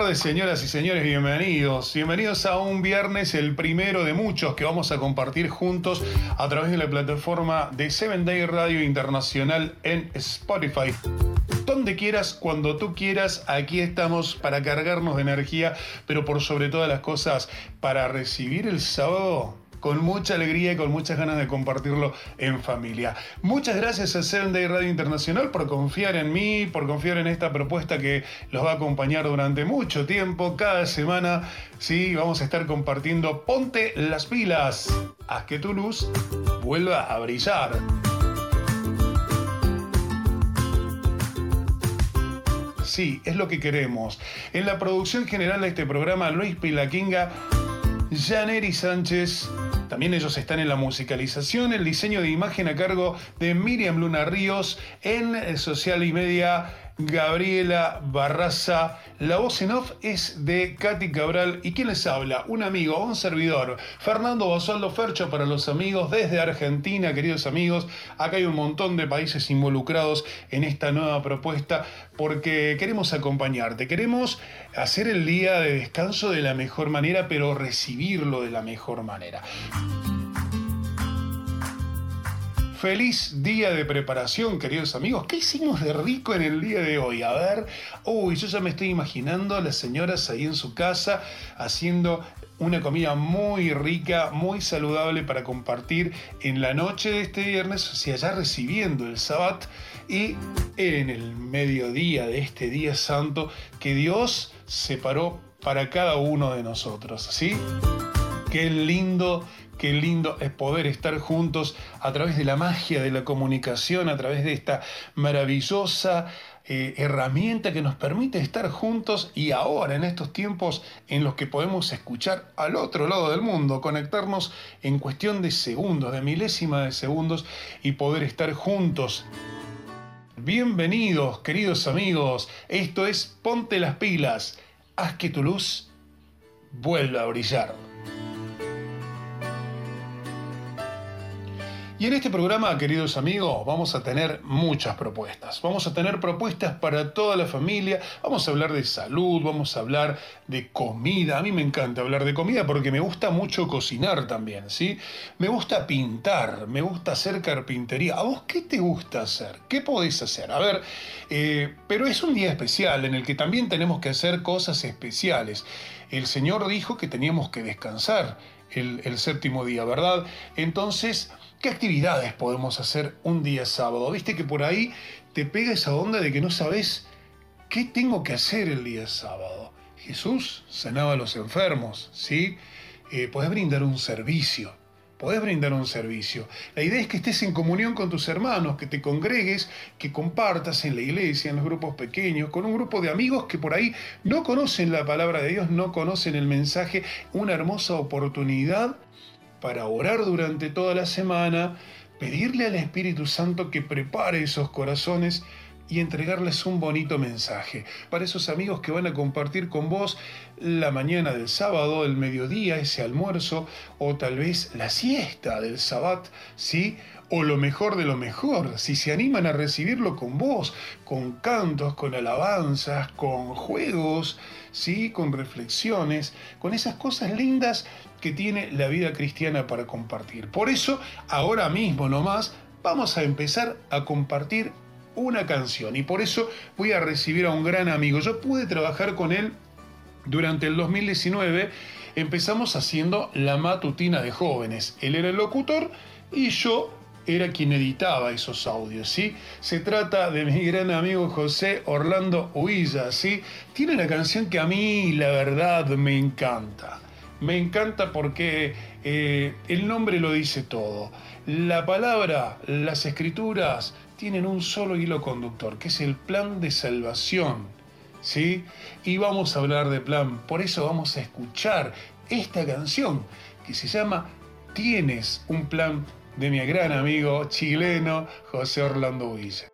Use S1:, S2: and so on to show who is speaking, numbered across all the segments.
S1: tardes, señoras y señores, bienvenidos. Bienvenidos a un viernes, el primero de muchos que vamos a compartir juntos a través de la plataforma de Seven Day Radio Internacional en Spotify. Donde quieras, cuando tú quieras, aquí estamos para cargarnos de energía, pero por sobre todas las cosas, para recibir el sábado con mucha alegría y con muchas ganas de compartirlo en familia. Muchas gracias a Seven Radio Internacional por confiar en mí, por confiar en esta propuesta que los va a acompañar durante mucho tiempo, cada semana. Sí, vamos a estar compartiendo Ponte las pilas, haz que tu luz vuelva a brillar. Sí, es lo que queremos. En la producción general de este programa, Luis Pilaquinga, Janeri Sánchez, también ellos están en la musicalización, el diseño de imagen a cargo de Miriam Luna Ríos, en social y media Gabriela Barraza. La voz en off es de Katy Cabral. ¿Y quién les habla? Un amigo, un servidor. Fernando Basualdo Fercho para los amigos desde Argentina, queridos amigos. Acá hay un montón de países involucrados en esta nueva propuesta porque queremos acompañarte. Queremos hacer el día de descanso de la mejor manera, pero recibirlo de la mejor manera. Feliz día de preparación, queridos amigos. ¿Qué hicimos de rico en el día de hoy? A ver, uy, yo ya me estoy imaginando a las señoras ahí en su casa haciendo una comida muy rica, muy saludable para compartir en la noche de este viernes, hacia allá recibiendo el sabbat y en el mediodía de este día santo que Dios separó para cada uno de nosotros, ¿sí? Qué lindo Qué lindo es poder estar juntos a través de la magia de la comunicación, a través de esta maravillosa eh, herramienta que nos permite estar juntos y ahora en estos tiempos en los que podemos escuchar al otro lado del mundo, conectarnos en cuestión de segundos, de milésima de segundos y poder estar juntos. Bienvenidos, queridos amigos. Esto es Ponte las pilas. Haz que tu luz vuelva a brillar. Y en este programa, queridos amigos, vamos a tener muchas propuestas. Vamos a tener propuestas para toda la familia. Vamos a hablar de salud, vamos a hablar de comida. A mí me encanta hablar de comida porque me gusta mucho cocinar también, ¿sí? Me gusta pintar, me gusta hacer carpintería. ¿A vos qué te gusta hacer? ¿Qué podés hacer? A ver, eh, pero es un día especial en el que también tenemos que hacer cosas especiales. El Señor dijo que teníamos que descansar el, el séptimo día, ¿verdad? Entonces ¿Qué actividades podemos hacer un día sábado? Viste que por ahí te pega esa onda de que no sabes qué tengo que hacer el día sábado. Jesús sanaba a los enfermos, ¿sí? Eh, podés brindar un servicio, podés brindar un servicio. La idea es que estés en comunión con tus hermanos, que te congregues, que compartas en la iglesia, en los grupos pequeños, con un grupo de amigos que por ahí no conocen la palabra de Dios, no conocen el mensaje, una hermosa oportunidad para orar durante toda la semana, pedirle al Espíritu Santo que prepare esos corazones y entregarles un bonito mensaje. Para esos amigos que van a compartir con vos la mañana del sábado, el mediodía, ese almuerzo, o tal vez la siesta del sabbat, ¿sí? O lo mejor de lo mejor, si se animan a recibirlo con vos, con cantos, con alabanzas, con juegos, ¿sí? Con reflexiones, con esas cosas lindas que tiene la vida cristiana para compartir. Por eso, ahora mismo nomás, vamos a empezar a compartir una canción. Y por eso voy a recibir a un gran amigo. Yo pude trabajar con él durante el 2019. Empezamos haciendo la matutina de jóvenes. Él era el locutor y yo era quien editaba esos audios, ¿sí? Se trata de mi gran amigo José Orlando Huilla, ¿sí? Tiene una canción que a mí, la verdad, me encanta Me encanta porque eh, el nombre lo dice todo. La palabra, las escrituras tienen un solo hilo conductor, que es el plan de salvación. ¿Sí? Y vamos a hablar de plan, por eso vamos a escuchar esta canción que se llama Tienes un plan de mi gran amigo chileno José Orlando Villa.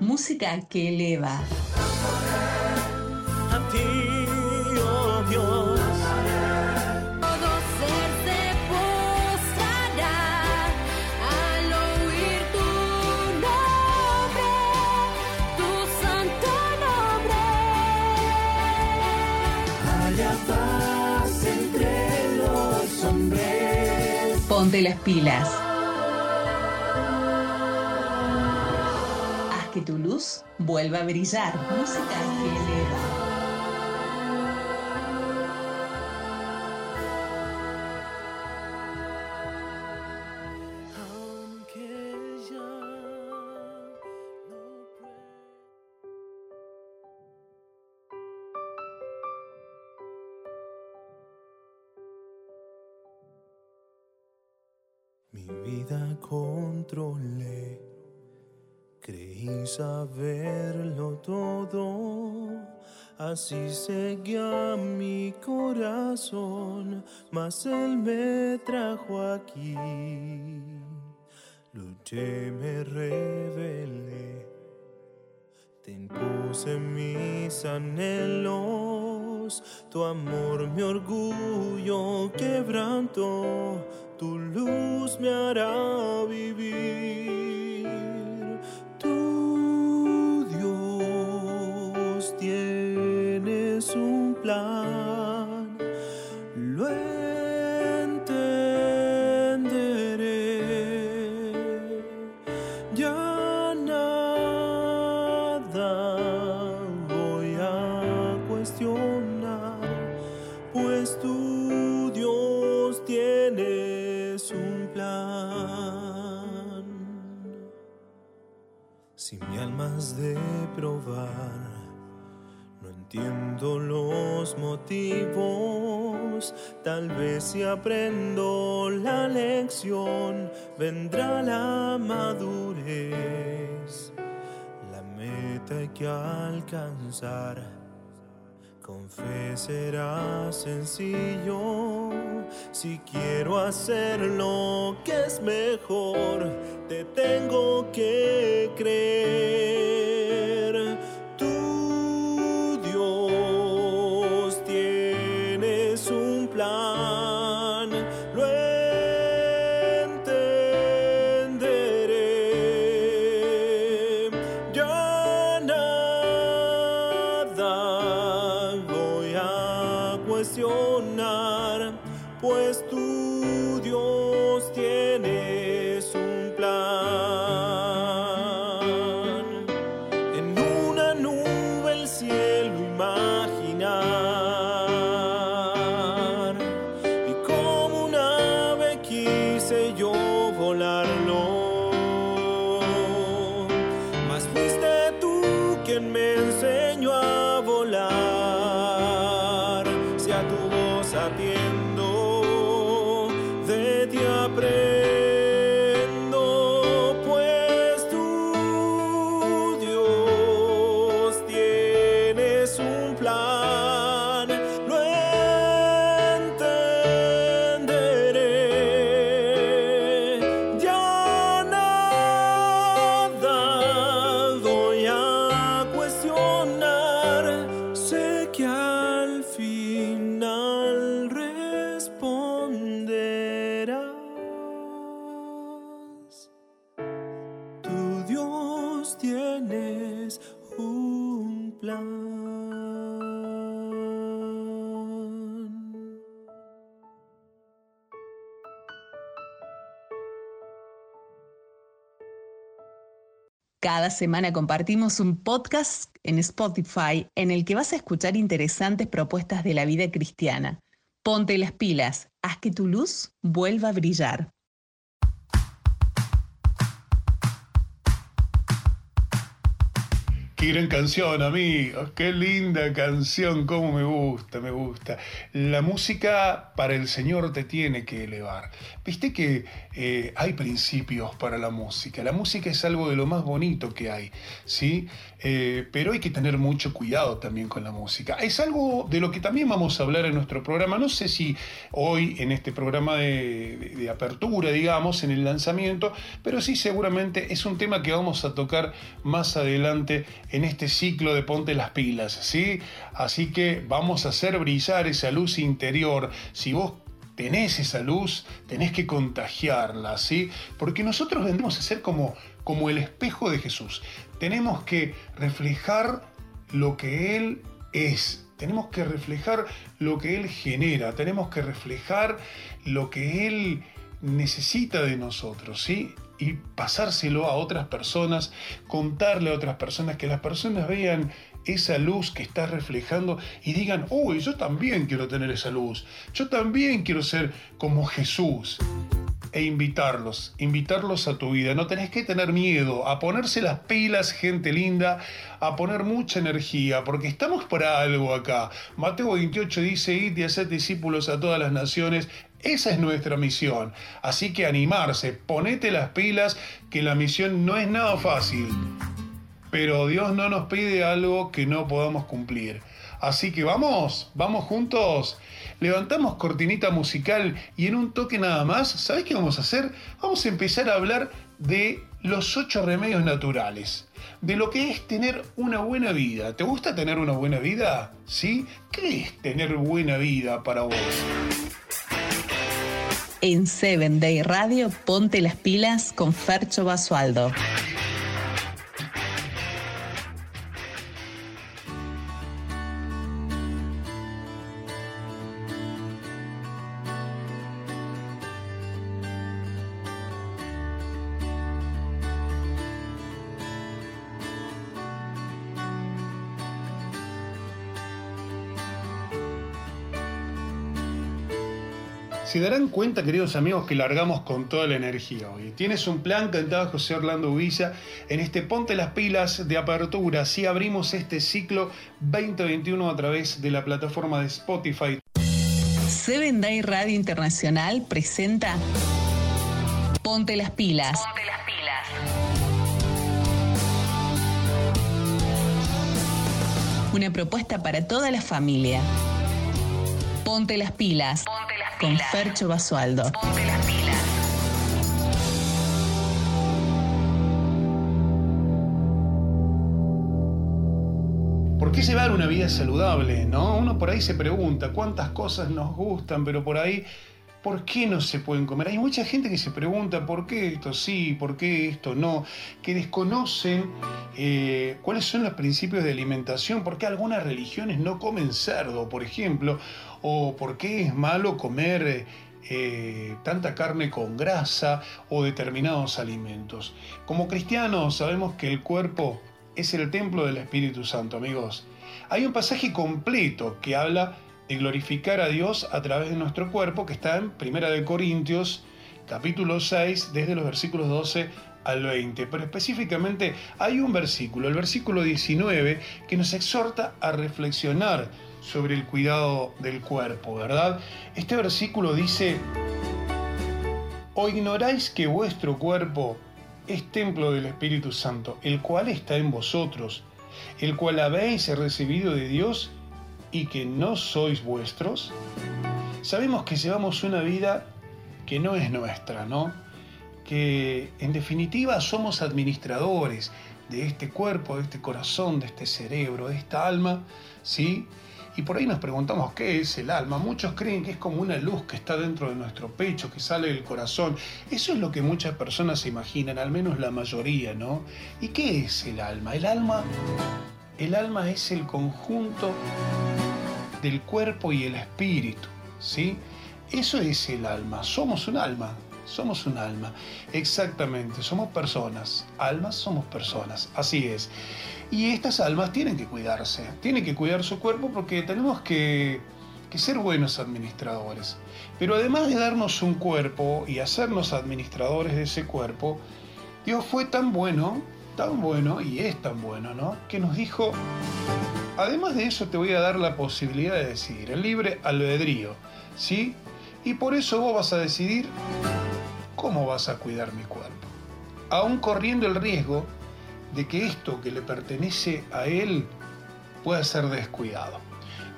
S2: Música que eleva. A ti, oh Dios. Todo ser se postrará al oír tu nombre, tu santo nombre. Haya paz entre los hombres. Ponte las pilas. Vuelva a brillar. Música que eleva.
S3: Mi así seguía mi corazón, mas él me trajo aquí. Luché, me rebelé, te impuse mis anhelos, tu amor, mi orgullo quebrantó, tu luz me hará vivir. Tal vez si aprendo la lección, vendrá la madurez. La meta hay que alcanzar, con fe será sencillo. Si quiero hacer lo que es mejor, te tengo que creer
S2: semana compartimos un podcast en Spotify en el que vas a escuchar interesantes propuestas de la vida cristiana. Ponte las pilas, haz que tu luz vuelva a brillar.
S1: Gran canción, amigos. Qué linda canción. Cómo me gusta, me gusta. La música para el Señor te tiene que elevar. Viste que eh, hay principios para la música. La música es algo de lo más bonito que hay, ¿sí? Eh, pero hay que tener mucho cuidado también con la música. Es algo de lo que también vamos a hablar en nuestro programa. No sé si hoy en este programa de apertura, digamos, en el lanzamiento, pero sí seguramente es un tema que vamos a tocar más adelante en este ciclo de Ponte las pilas, ¿sí? Así que vamos a hacer brillar esa luz interior. Si vos tenés esa luz, tenés que contagiarla, ¿sí? Porque nosotros vendemos a ser como, como el espejo de Jesús. Tenemos que reflejar lo que Él es. Tenemos que reflejar lo que Él genera. Tenemos que reflejar lo que Él necesita de nosotros, ¿sí? Y pasárselo a otras personas, contarle a otras personas, que las personas vean esa luz que está reflejando y digan, uy, yo también quiero tener esa luz, yo también quiero ser como Jesús. E invitarlos, invitarlos a tu vida. No tenés que tener miedo a ponerse las pilas, gente linda, a poner mucha energía, porque estamos para algo acá. Mateo 28 dice, id y haced discípulos a todas las naciones, esa es nuestra misión. Así que animarse, ponete las pilas, que la misión no es nada fácil. Pero Dios no nos pide algo que no podamos cumplir. Así que vamos, vamos juntos. Levantamos cortinita musical y en un toque nada más, ¿sabes qué vamos a hacer? Vamos a empezar a hablar de los ocho remedios naturales, de lo que es tener una buena vida. ¿Te gusta tener una buena vida? ¿Sí? ¿Qué es tener buena vida para vos?
S2: En Seven Day Radio, ponte las pilas con Fercho Basualdo.
S1: Se darán cuenta, queridos amigos, que largamos con toda la energía hoy. Tienes un plan, cantaba José Orlando Villa, en este Ponte las pilas de apertura. Así abrimos este ciclo 2021 a través de la plataforma de Spotify.
S2: Seven Day Radio Internacional presenta Ponte las pilas. Ponte las pilas. Una propuesta para toda la familia. Ponte las pilas. Ponte las pilas. Con Fercho Basualdo. Ponte las pilas.
S1: ¿Por qué llevar una vida saludable? ¿no? Uno por ahí se pregunta cuántas cosas nos gustan, pero por ahí ¿Por qué no se pueden comer? Hay mucha gente que se pregunta por qué esto sí, por qué esto no, que desconocen eh, cuáles son los principios de alimentación, por qué algunas religiones no comen cerdo, por ejemplo, o por qué es malo comer eh, tanta carne con grasa o determinados alimentos. Como cristianos sabemos que el cuerpo es el templo del Espíritu Santo, amigos. Hay un pasaje completo que habla de glorificar a Dios a través de nuestro cuerpo, que está en Primera de Corintios, capítulo 6, desde los versículos 12 al 20. Pero específicamente hay un versículo, el versículo 19, que nos exhorta a reflexionar sobre el cuidado del cuerpo, ¿verdad? Este versículo dice, ¿o ignoráis que vuestro cuerpo es templo del Espíritu Santo, el cual está en vosotros, el cual habéis recibido de Dios y que no sois vuestros? Sabemos que llevamos una vida que no es nuestra, ¿no? Que en definitiva somos administradores de este cuerpo, de este corazón, de este cerebro, de esta alma, ¿sí? Y por ahí nos preguntamos qué es el alma. Muchos creen que es como una luz que está dentro de nuestro pecho, que sale del corazón. Eso es lo que muchas personas se imaginan, al menos la mayoría, ¿no? ¿Y qué es el alma? El alma, el alma es el conjunto del cuerpo y el espíritu, ¿sí? Eso es el alma, somos un alma, somos un alma, exactamente, somos personas, almas somos personas, así es. Y estas almas tienen que cuidarse, tienen que cuidar su cuerpo porque tenemos que, ser buenos administradores. Pero además de darnos un cuerpo y hacernos administradores de ese cuerpo, Dios fue tan bueno tan bueno, y es tan bueno, ¿no? Que nos dijo, además de eso te voy a dar la posibilidad de decidir, el libre albedrío, ¿sí? Y por eso vos vas a decidir cómo vas a cuidar mi cuerpo. Aún corriendo el riesgo de que esto que le pertenece a él pueda ser descuidado.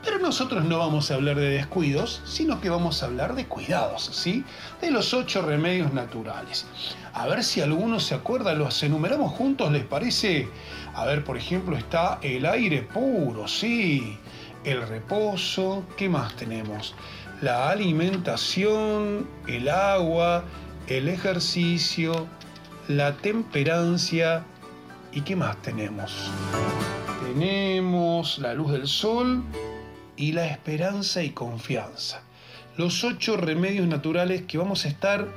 S1: Pero nosotros no vamos a hablar de descuidos, sino que vamos a hablar de cuidados, ¿sí? De los ocho remedios naturales. A ver si alguno se acuerda, los enumeramos juntos, ¿les parece? A ver, por ejemplo, está el aire puro, sí. El reposo, ¿qué más tenemos? La alimentación, el agua, el ejercicio, la temperancia y ¿qué más tenemos? Tenemos la luz del sol y la esperanza y confianza. Los ocho remedios naturales que vamos a estar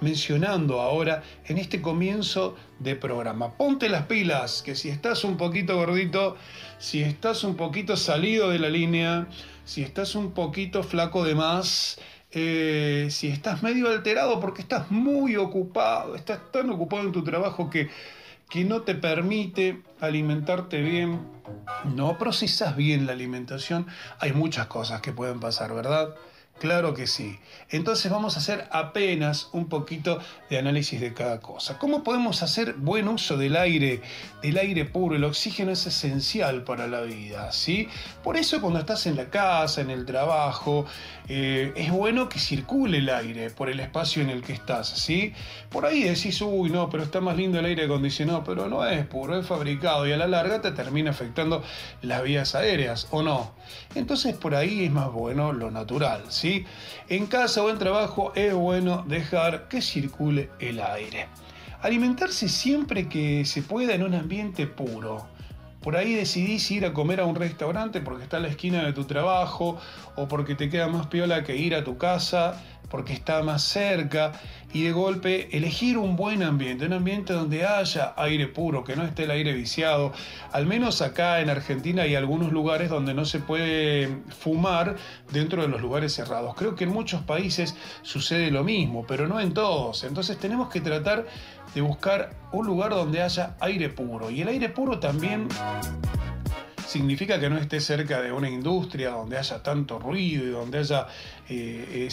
S1: mencionando ahora en este comienzo de programa. Ponte las pilas, que si estás un poquito gordito, si estás un poquito salido de la línea, si estás un poquito flaco de más, eh, si estás medio alterado porque estás muy ocupado, estás tan ocupado en tu trabajo que que no te permite alimentarte bien, no procesas bien la alimentación, hay muchas cosas que pueden pasar, ¿verdad? Claro que sí. Entonces vamos a hacer apenas un poquito de análisis de cada cosa. ¿Cómo podemos hacer buen uso del aire, del aire puro? El oxígeno es esencial para la vida, ¿sí? Por eso cuando estás en la casa, en el trabajo, eh, es bueno que circule el aire por el espacio en el que estás, ¿sí? Por ahí decís, uy, no, pero está más lindo el aire acondicionado, pero no es puro, es fabricado y a la larga te termina afectando las vías aéreas, ¿o no? Entonces por ahí es más bueno lo natural, ¿sí? En casa o en trabajo es bueno dejar que circule el aire. Alimentarse siempre que se pueda en un ambiente puro. Por ahí decidís ir a comer a un restaurante porque está a la esquina de tu trabajo o porque te queda más piola que ir a tu casa porque está más cerca y de golpe elegir un buen ambiente, un ambiente donde haya aire puro, que no esté el aire viciado. Al menos acá en Argentina hay algunos lugares donde no se puede fumar dentro de los lugares cerrados. Creo que en muchos países sucede lo mismo, pero no en todos. Entonces tenemos que tratar de buscar un lugar donde haya aire puro. Y el aire puro también significa que no esté cerca de una industria donde haya tanto ruido y donde haya eh,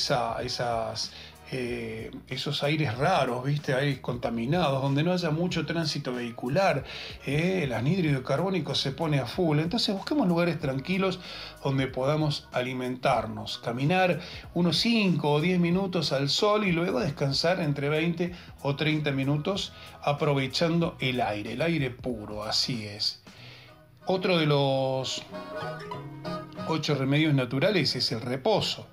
S1: eh, esos aires raros, ¿viste? aires contaminados, donde no haya mucho tránsito vehicular, eh, el anhídrido carbónico se pone a full. Entonces busquemos lugares tranquilos donde podamos alimentarnos, caminar unos 5 o 10 minutos al sol y luego descansar entre 20 o 30 minutos aprovechando el aire, el aire puro, así es. Otro de los ocho remedios naturales es el reposo.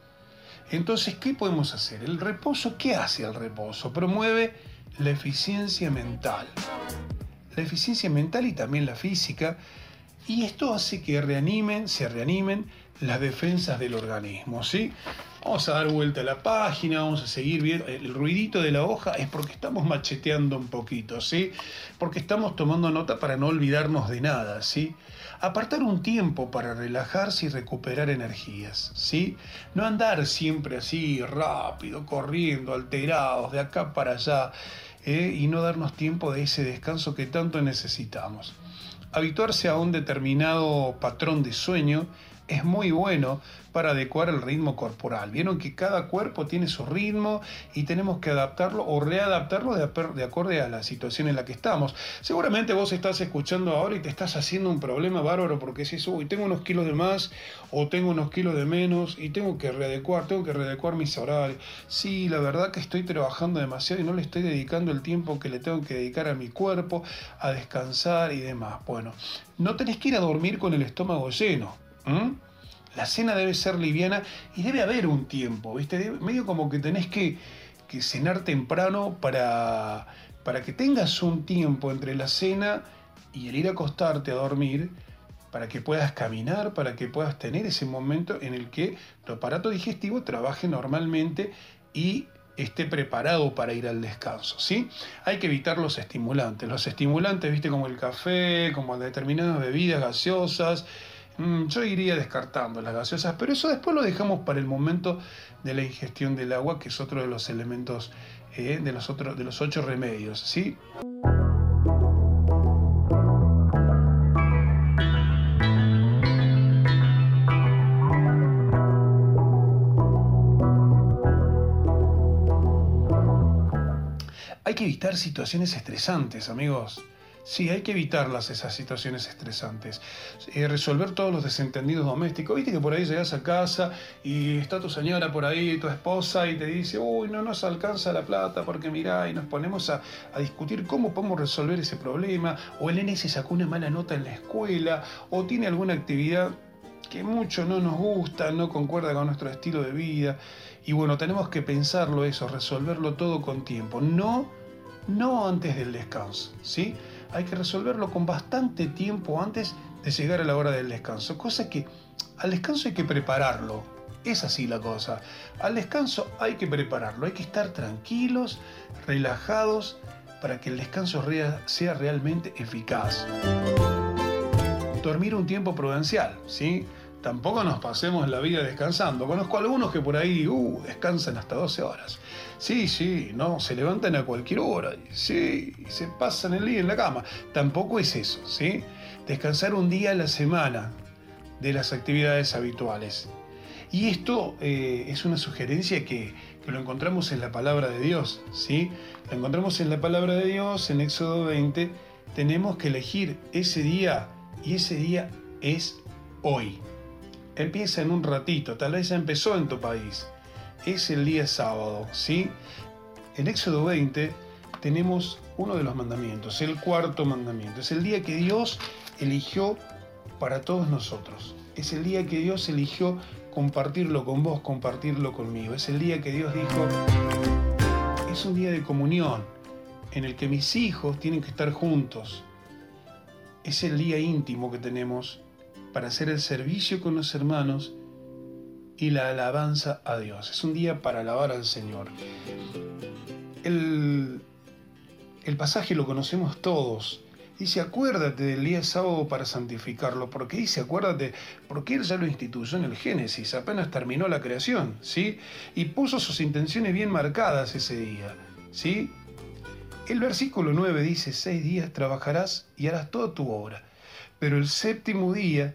S1: Entonces, ¿qué podemos hacer? El reposo, ¿qué hace el reposo? Promueve la eficiencia mental. La eficiencia mental y también la física. Y esto hace que reanimen, se reanimen las defensas del organismo, ¿sí? Vamos a dar vuelta a la página, vamos a seguir viendo. El ruidito de la hoja es porque estamos macheteando un poquito, ¿sí? Porque estamos tomando nota para no olvidarnos de nada, ¿sí? Apartar un tiempo para relajarse y recuperar energías, ¿sí? No andar siempre así rápido, corriendo, alterados, de acá para allá, ¿eh? y no darnos tiempo de ese descanso que tanto necesitamos. Habituarse a un determinado patrón de sueño es muy bueno para adecuar el ritmo corporal. Vieron que cada cuerpo tiene su ritmo y tenemos que adaptarlo o readaptarlo de, de acorde a la situación en la que estamos. Seguramente vos estás escuchando ahora y te estás haciendo un problema bárbaro porque si uy, tengo unos kilos de más o tengo unos kilos de menos y tengo que readecuar, tengo que readecuar mis horarios. Sí, la verdad que estoy trabajando demasiado y no le estoy dedicando el tiempo que le tengo que dedicar a mi cuerpo, a descansar y demás. Bueno, no tenés que ir a dormir con el estómago lleno. ¿Mm? La cena debe ser liviana y debe haber un tiempo, ¿viste? Medio como que tenés que, cenar temprano para, para que tengas un tiempo entre la cena y el ir a acostarte a dormir, para que puedas caminar, para que puedas tener ese momento en el que tu aparato digestivo trabaje normalmente y esté preparado para ir al descanso, ¿sí? Hay que evitar los estimulantes. Los estimulantes, viste, como el café, como determinadas bebidas gaseosas, Mm, yo iría descartando las gaseosas, pero eso después lo dejamos para el momento de la ingestión del agua, que es otro de los elementos eh, de, los otro, de los ocho remedios. ¿sí? Hay que evitar situaciones estresantes, amigos. Sí, hay que evitarlas esas situaciones estresantes. Eh, resolver todos los desentendidos domésticos. Viste que por ahí llegas a casa y está tu señora por ahí, tu esposa, y te dice, uy, no nos alcanza la plata porque mirá, y nos ponemos a, discutir cómo podemos resolver ese problema. O el nene sacó una mala nota en la escuela, o tiene alguna actividad que mucho no nos gusta, no concuerda con nuestro estilo de vida. Y bueno, tenemos que pensarlo eso, resolverlo todo con tiempo. No, no antes del descanso, ¿sí? Hay que resolverlo con bastante tiempo antes de llegar a la hora del descanso. Cosa que al descanso hay que prepararlo. Es así la cosa. Al descanso hay que prepararlo. Hay que estar tranquilos, relajados, para que el descanso sea realmente eficaz. Dormir un tiempo prudencial, ¿sí? Tampoco nos pasemos la vida descansando. Conozco algunos que por ahí uh, descansan hasta 12 horas. Sí, sí, no, se levantan a cualquier hora. Sí, se pasan el día en la cama. Tampoco es eso, ¿sí? Descansar un día a la semana de las actividades habituales. Y esto eh, es una sugerencia que, que, lo encontramos en la palabra de Dios, ¿sí? Lo encontramos en la palabra de Dios, en Éxodo 20. Tenemos que elegir ese día y ese día es hoy empieza en un ratito, tal vez ya empezó en tu país. Es el día sábado, ¿sí? En Éxodo 20 tenemos uno de los mandamientos, el cuarto mandamiento. Es el día que Dios eligió para todos nosotros. Es el día que Dios eligió compartirlo con vos, compartirlo conmigo. Es el día que Dios dijo, es un día de comunión en el que mis hijos tienen que estar juntos. Es el día íntimo que tenemos para hacer el servicio con los hermanos y la alabanza a Dios. Es un día para alabar al Señor. El, el pasaje lo conocemos todos. Dice, acuérdate del día sábado para santificarlo. porque dice, acuérdate? Porque Él ya lo instituyó en el Génesis, apenas terminó la creación, ¿sí? Y puso sus intenciones bien marcadas ese día, ¿sí? El versículo 9 dice, seis días trabajarás y harás toda tu obra, pero el séptimo día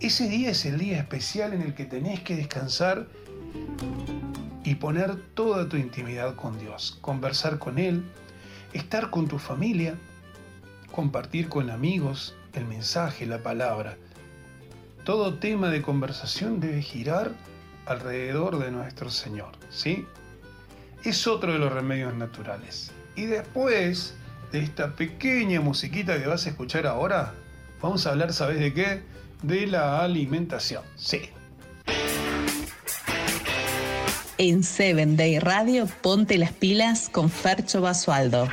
S1: Ese día es el día especial en el que tenés que descansar y poner toda tu intimidad con Dios, conversar con Él, estar con tu familia, compartir con amigos el mensaje, la palabra. Todo tema de conversación debe girar alrededor de nuestro Señor, ¿sí? Es otro de los remedios naturales. Y después de esta pequeña musiquita que vas a escuchar ahora, vamos a hablar, ¿sabes de qué? De la alimentación. Sí.
S2: En Seven Day Radio, ponte las pilas con Fercho Basualdo.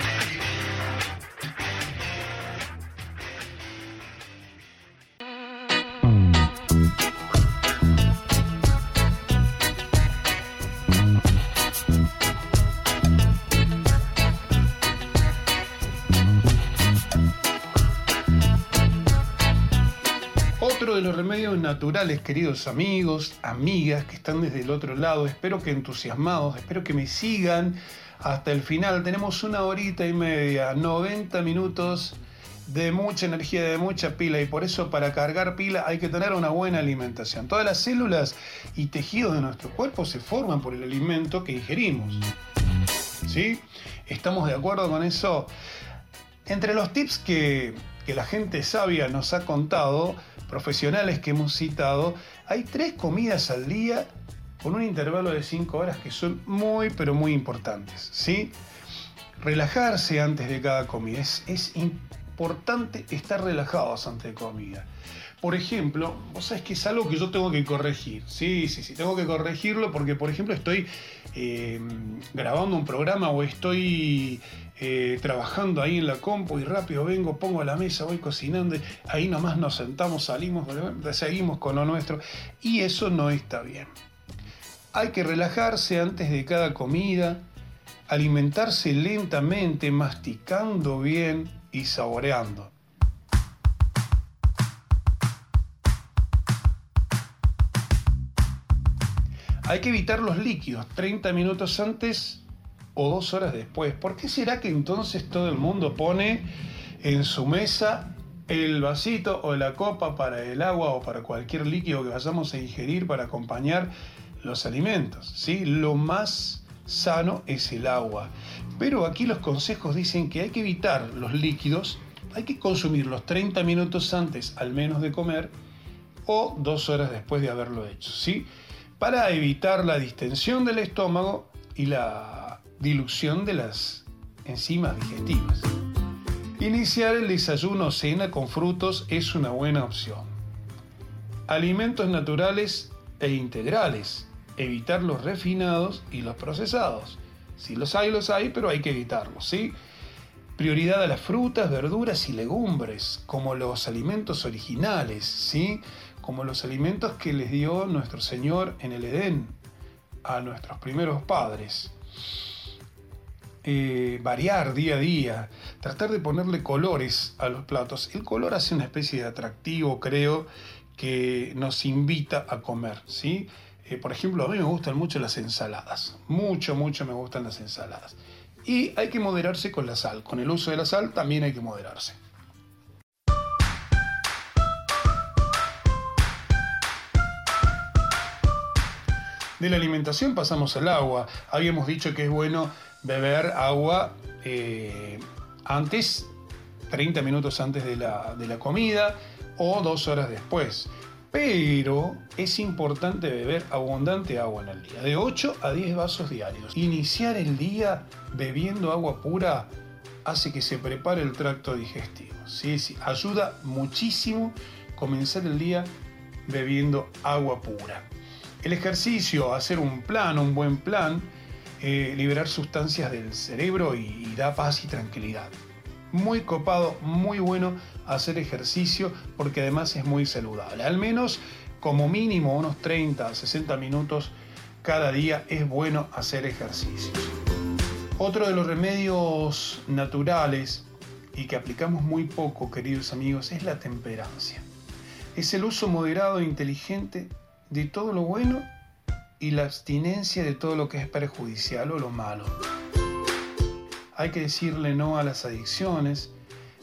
S1: Queridos amigos, amigas que están desde el otro lado. Espero que entusiasmados, espero que me sigan hasta el final. Tenemos una horita y media, 90 minutos de mucha energía, de mucha pila y por eso para cargar pila hay que tener una buena alimentación. Todas las células y tejidos de nuestro cuerpo se forman por el alimento que ingerimos. ¿Sí? ¿Estamos de acuerdo con eso? Entre los tips que la gente sabia nos ha contado, profesionales que hemos citado, hay tres comidas al día con un intervalo de cinco horas que son muy, pero muy importantes. ¿sí? Relajarse antes de cada comida. Es, importante estar relajados antes de comida. Por ejemplo, vos sabés que es algo que yo tengo que corregir. Sí, sí, sí, tengo que corregirlo porque, por ejemplo, estoy eh, grabando un programa o estoy eh, trabajando ahí en la compu y rápido vengo, pongo a la mesa, voy cocinando, ahí nomás nos sentamos, salimos, seguimos con lo nuestro y eso no está bien. Hay que relajarse antes de cada comida, alimentarse lentamente, masticando bien y saboreando. Hay que evitar los líquidos 30 minutos antes o dos horas después. ¿Por qué será que entonces todo el mundo pone en su mesa el vasito o la copa para el agua o para cualquier líquido que vayamos a ingerir para acompañar los alimentos? ¿sí? Lo más sano es el agua. Pero aquí los consejos dicen que hay que evitar los líquidos, hay que consumirlos 30 minutos antes al menos de comer o dos horas después de haberlo hecho. ¿sí? para evitar la distensión del estómago y la dilución de las enzimas digestivas. Iniciar el desayuno o cena con frutos es una buena opción. Alimentos naturales e integrales. Evitar los refinados y los procesados. Si los hay, los hay, pero hay que evitarlos, ¿sí? Prioridad a las frutas, verduras y legumbres, como los alimentos originales, ¿sí? como los alimentos que les dio nuestro Señor en el Edén a nuestros primeros padres. Eh, variar día a día, tratar de ponerle colores a los platos. El color hace una especie de atractivo, creo, que nos invita a comer. ¿sí? Eh, por ejemplo, a mí me gustan mucho las ensaladas. Mucho, mucho me gustan las ensaladas. Y hay que moderarse con la sal. Con el uso de la sal también hay que moderarse. De la alimentación pasamos al agua. Habíamos dicho que es bueno beber agua eh, antes, 30 minutos antes de la, de la comida o dos horas después. Pero es importante beber abundante agua en el día, de 8 a 10 vasos diarios. Iniciar el día bebiendo agua pura hace que se prepare el tracto digestivo. ¿sí? Sí, ayuda muchísimo comenzar el día bebiendo agua pura. El ejercicio, hacer un plan, un buen plan, eh, liberar sustancias del cerebro y, da paz y tranquilidad. Muy copado, muy bueno hacer ejercicio porque además es muy saludable. Al menos como mínimo unos 30, 60 minutos cada día es bueno hacer ejercicio. Otro de los remedios naturales y que aplicamos muy poco, queridos amigos, es la temperancia. Es el uso moderado e inteligente de todo lo bueno y la abstinencia de todo lo que es perjudicial o lo malo. Hay que decirle no a las adicciones,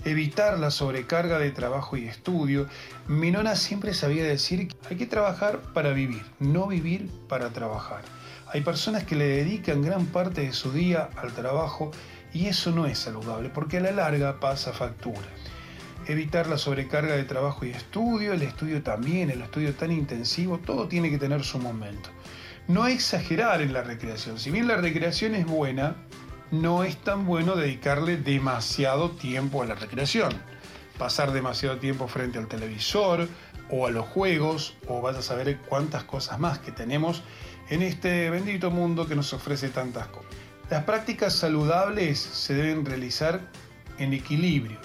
S1: evitar la sobrecarga de trabajo y estudio. Minona siempre sabía decir que hay que trabajar para vivir, no vivir para trabajar. Hay personas que le dedican gran parte de su día al trabajo y eso no es saludable porque a la larga pasa factura evitar la sobrecarga de trabajo y estudio, el estudio también, el estudio tan intensivo, todo tiene que tener su momento. No exagerar en la recreación, si bien la recreación es buena, no es tan bueno dedicarle demasiado tiempo a la recreación. Pasar demasiado tiempo frente al televisor o a los juegos o vaya a saber cuántas cosas más que tenemos en este bendito mundo que nos ofrece tantas cosas. Las prácticas saludables se deben realizar en equilibrio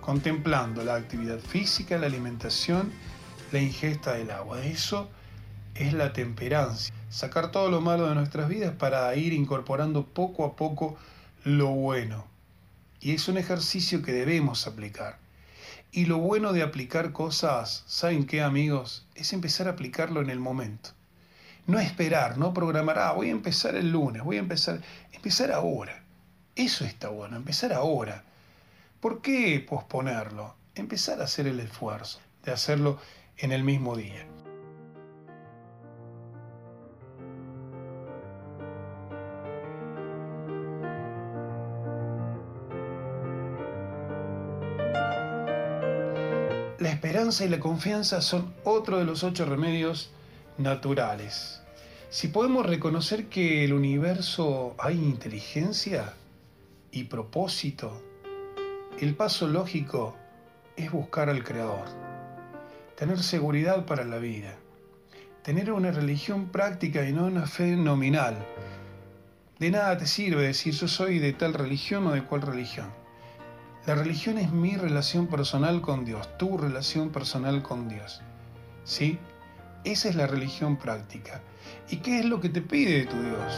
S1: contemplando la actividad física, la alimentación, la ingesta del agua. Eso es la temperancia. Sacar todo lo malo de nuestras vidas para ir incorporando poco a poco lo bueno. Y es un ejercicio que debemos aplicar. Y lo bueno de aplicar cosas, ¿saben qué amigos? Es empezar a aplicarlo en el momento. No esperar, no programar, ah, voy a empezar el lunes, voy a empezar, empezar ahora. Eso está bueno, empezar ahora. ¿Por qué posponerlo? Empezar a hacer el esfuerzo de hacerlo en el mismo día. Esperanza y la confianza son otro de los ocho remedios naturales. Si podemos reconocer que el universo hay inteligencia y propósito, el paso lógico es buscar al Creador, tener seguridad para la vida, tener una religión práctica y no una fe nominal. De nada te sirve decir yo soy de tal religión o de cual religión. La religión es mi relación personal con Dios, tu relación personal con Dios. ¿Sí? Esa es la religión práctica. ¿Y qué es lo que te pide tu Dios?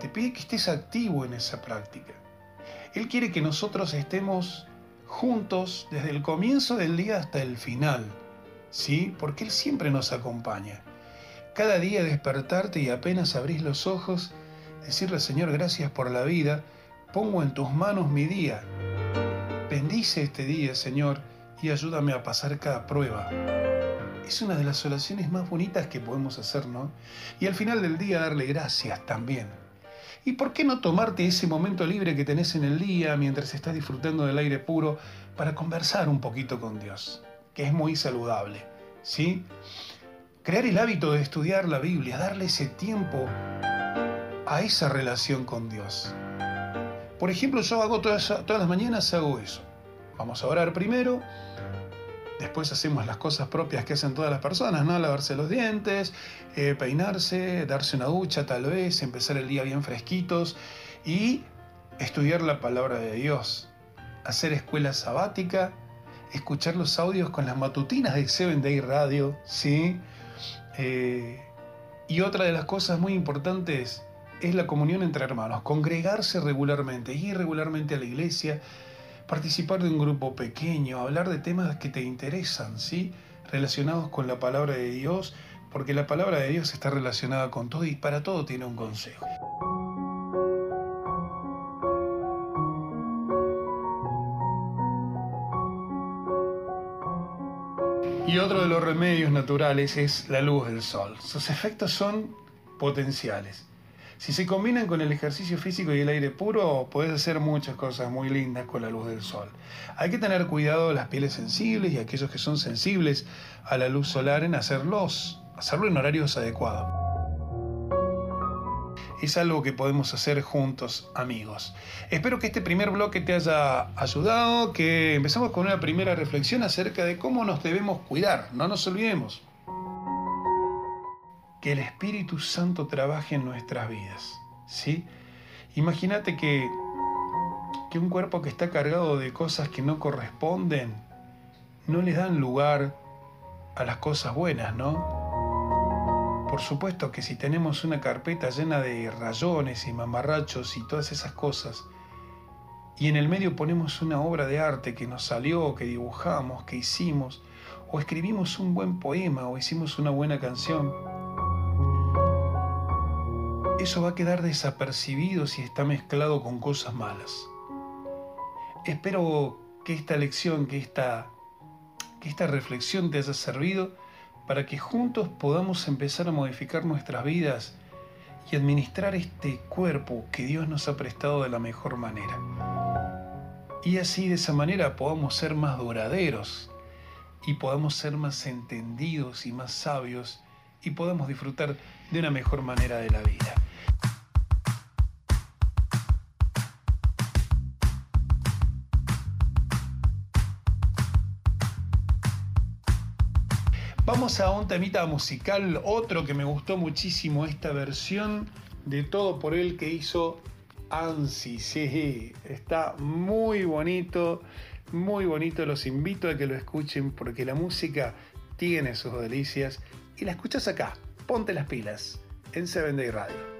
S1: te pide que estés activo en esa práctica. Él quiere que nosotros estemos juntos desde el comienzo del día hasta el final, ¿sí? Porque Él siempre nos acompaña. Cada día despertarte y apenas abrís los ojos, decirle Señor, gracias por la vida, pongo en tus manos mi día. Bendice este día, Señor, y ayúdame a pasar cada prueba. Es una de las oraciones más bonitas que podemos hacer, ¿no? Y al final del día darle gracias también. ¿Y por qué no tomarte ese momento libre que tenés en el día mientras estás disfrutando del aire puro para conversar un poquito con Dios? Que es muy saludable, ¿sí? Crear el hábito de estudiar la Biblia, darle ese tiempo a esa relación con Dios. Por ejemplo, yo hago todas, las mañanas, hago eso. Vamos a orar primero, después hacemos las cosas propias que hacen todas las personas, ¿no? Lavarse los dientes, eh, peinarse, darse una ducha tal vez, empezar el día bien fresquitos y estudiar la palabra de Dios, hacer escuela sabática, escuchar los audios con las matutinas de Seven Day Radio, ¿sí? Eh, y otra de las cosas muy importantes es la comunión entre hermanos, congregarse regularmente, ir regularmente a la iglesia, participar de un grupo pequeño, hablar de temas que te interesan, ¿sí? relacionados con la palabra de Dios, porque la palabra de Dios está relacionada con todo y para todo tiene un consejo. Y otro de los remedios naturales es la luz del sol. Sus efectos son potenciales. Si se combinan con el ejercicio físico y el aire puro, puedes hacer muchas cosas muy lindas con la luz del sol. Hay que tener cuidado de las pieles sensibles y aquellos que son sensibles a la luz solar en hacerlos, hacerlo en horarios adecuados. Es algo que podemos hacer juntos, amigos. Espero que este primer bloque te haya ayudado, que empezamos con una primera reflexión acerca de cómo nos debemos cuidar. No nos olvidemos que el Espíritu Santo trabaje en nuestras vidas. ¿sí? Imagínate que, que un cuerpo que está cargado de cosas que no corresponden, no le dan lugar a las cosas buenas, ¿no? Por supuesto que si tenemos una carpeta llena de rayones y mamarrachos y todas esas cosas, y en el medio ponemos una obra de arte que nos salió, que dibujamos, que hicimos, o escribimos un buen poema o hicimos una buena canción, eso va a quedar desapercibido si está mezclado con cosas malas. Espero que esta lección, que esta, que esta reflexión te haya servido para que juntos podamos empezar a modificar nuestras vidas y administrar este cuerpo que Dios nos ha prestado de la mejor manera. Y así de esa manera podamos ser más duraderos y podamos ser más entendidos y más sabios y podamos disfrutar de una mejor manera de la vida. Vamos a un temita musical, otro que me gustó muchísimo, esta versión de Todo por él que hizo Ansi. Sí, está muy bonito, muy bonito. Los invito a que lo escuchen porque la música tiene sus delicias y la escuchas acá. Ponte las pilas en Seven Day Radio.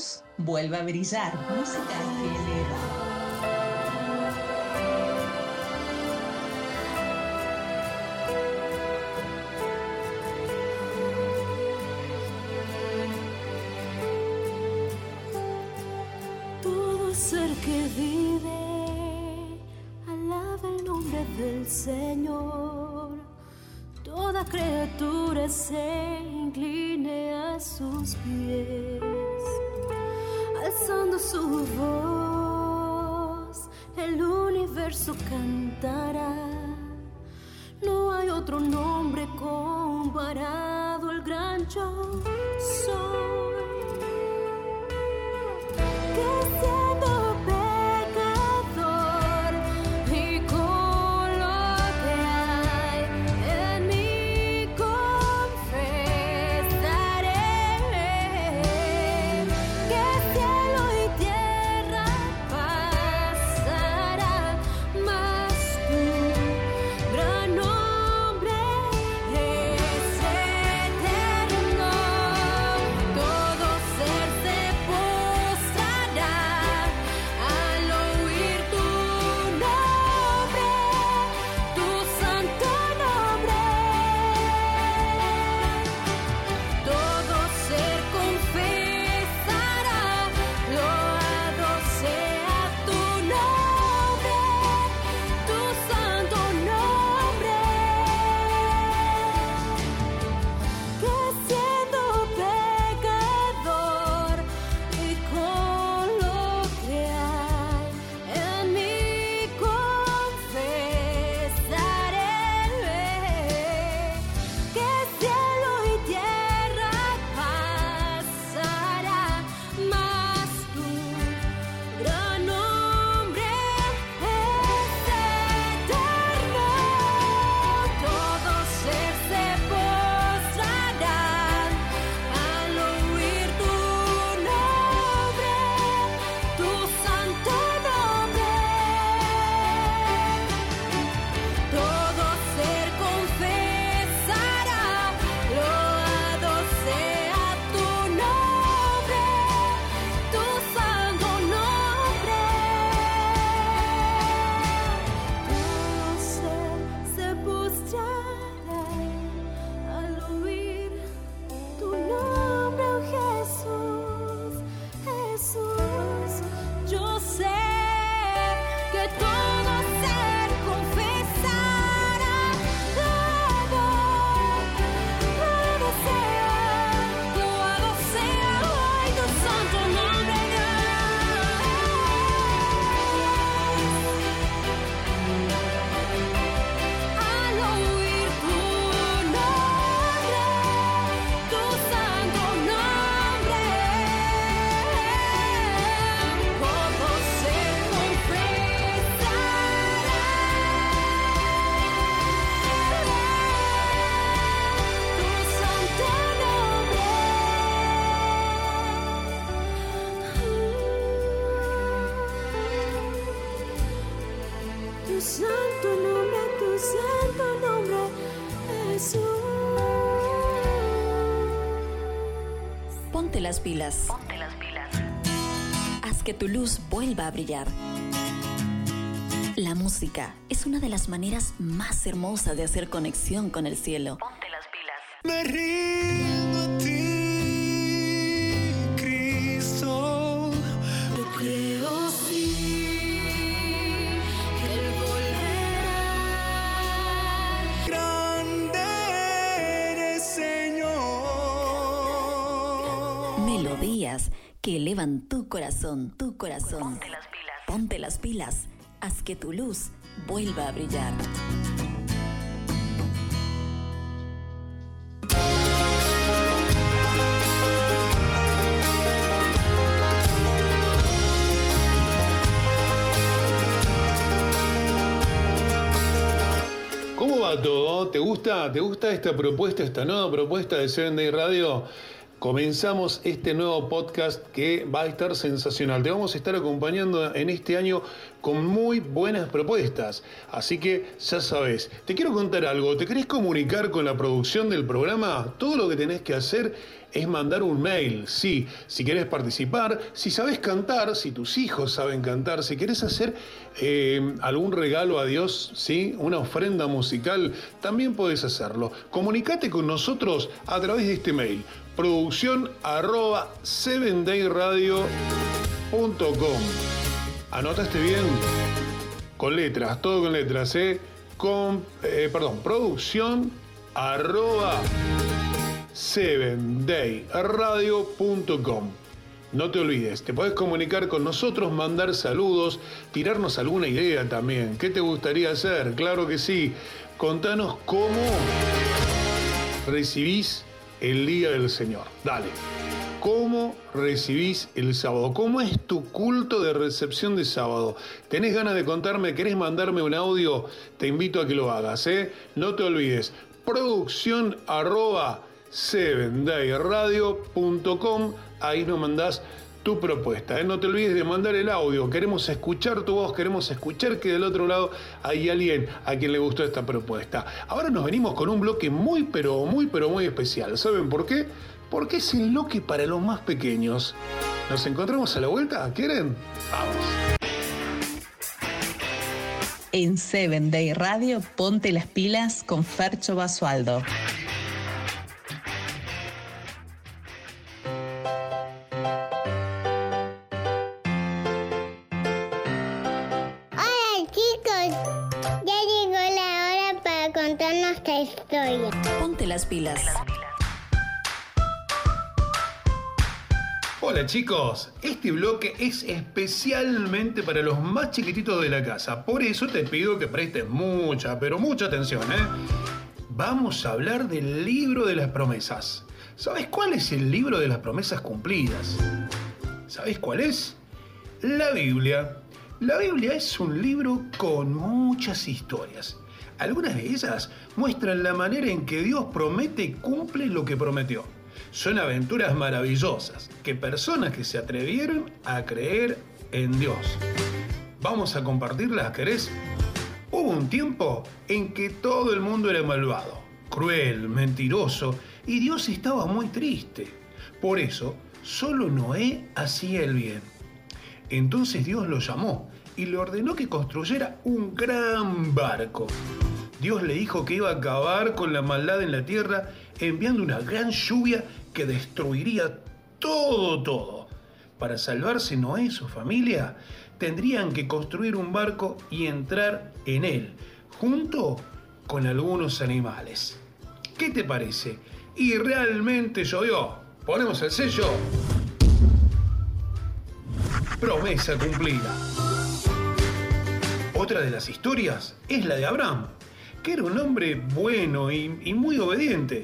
S2: luz vuelva a brillar. Música que.
S4: Todo
S5: las pilas. Ponte las pilas. Haz que tu luz vuelva a brillar. La música es una de las maneras más hermosas de hacer conexión con el cielo. Corazón, tu corazón. Ponte las pilas. Ponte las pilas. Haz que tu luz vuelva a brillar.
S1: ¿Cómo va todo? ¿Te gusta? ¿Te gusta esta propuesta, esta nueva propuesta de Seven Day Radio? Comenzamos este nuevo podcast que va a estar sensacional. Te vamos a estar acompañando en este año con muy buenas propuestas. Así que ya sabes, te quiero contar algo. ¿Te querés comunicar con la producción del programa? Todo lo que tenés que hacer es mandar un mail. Sí, si querés participar, si sabes cantar, si tus hijos saben cantar, si querés hacer eh, algún regalo a Dios, ¿sí? una ofrenda musical, también podés hacerlo. Comunicate con nosotros a través de este mail producción arroba 7dayradio.com. ¿Anotaste bien? Con letras, todo con letras, ¿eh? Con, eh, perdón, producción arroba 7dayradio.com. No te olvides, te podés comunicar con nosotros, mandar saludos, tirarnos alguna idea también. ¿Qué te gustaría hacer? Claro que sí. contanos cómo recibís el día del Señor. Dale. ¿Cómo recibís el sábado? ¿Cómo es tu culto de recepción de sábado? ¿Tenés ganas de contarme? ¿Querés mandarme un audio? Te invito a que lo hagas, ¿eh? No te olvides. Producción arroba 7dayradio.com. Ahí nos mandás tu propuesta. ¿eh? No te olvides de mandar el audio. Queremos escuchar tu voz, queremos escuchar que del otro lado hay alguien a quien le gustó esta propuesta. Ahora nos venimos con un bloque muy, pero muy, pero muy especial. ¿Saben por qué? Porque es el bloque para los más pequeños. ¿Nos encontramos a la vuelta? ¿Quieren? Vamos.
S2: En 7 Day Radio, ponte las pilas con Fercho Basualdo.
S6: Hola chicos, ya llegó la hora para contar nuestra historia.
S7: Ponte las pilas.
S1: Hola chicos, este bloque es especialmente para los más chiquititos de la casa, por eso te pido que prestes mucha, pero mucha atención, ¿eh? Vamos a hablar del libro de las promesas. ¿Sabes cuál es el libro de las promesas cumplidas? ¿Sabes cuál es? La Biblia. La Biblia es un libro con muchas historias. Algunas de ellas muestran la manera en que Dios promete y cumple lo que prometió. Son aventuras maravillosas que personas que se atrevieron a creer en Dios. Vamos a compartirlas, ¿querés? Hubo un tiempo en que todo el mundo era malvado, cruel, mentiroso, y Dios estaba muy triste. Por eso, solo Noé hacía el bien. Entonces Dios lo llamó y le ordenó que construyera un gran barco. Dios le dijo que iba a acabar con la maldad en la tierra enviando una gran lluvia que destruiría todo, todo. Para salvarse Noé y su familia, tendrían que construir un barco y entrar en él, junto con algunos animales. ¿Qué te parece? Y realmente llovió. Ponemos el sello. Promesa cumplida. Otra de las historias es la de Abraham, que era un hombre bueno y, y muy obediente.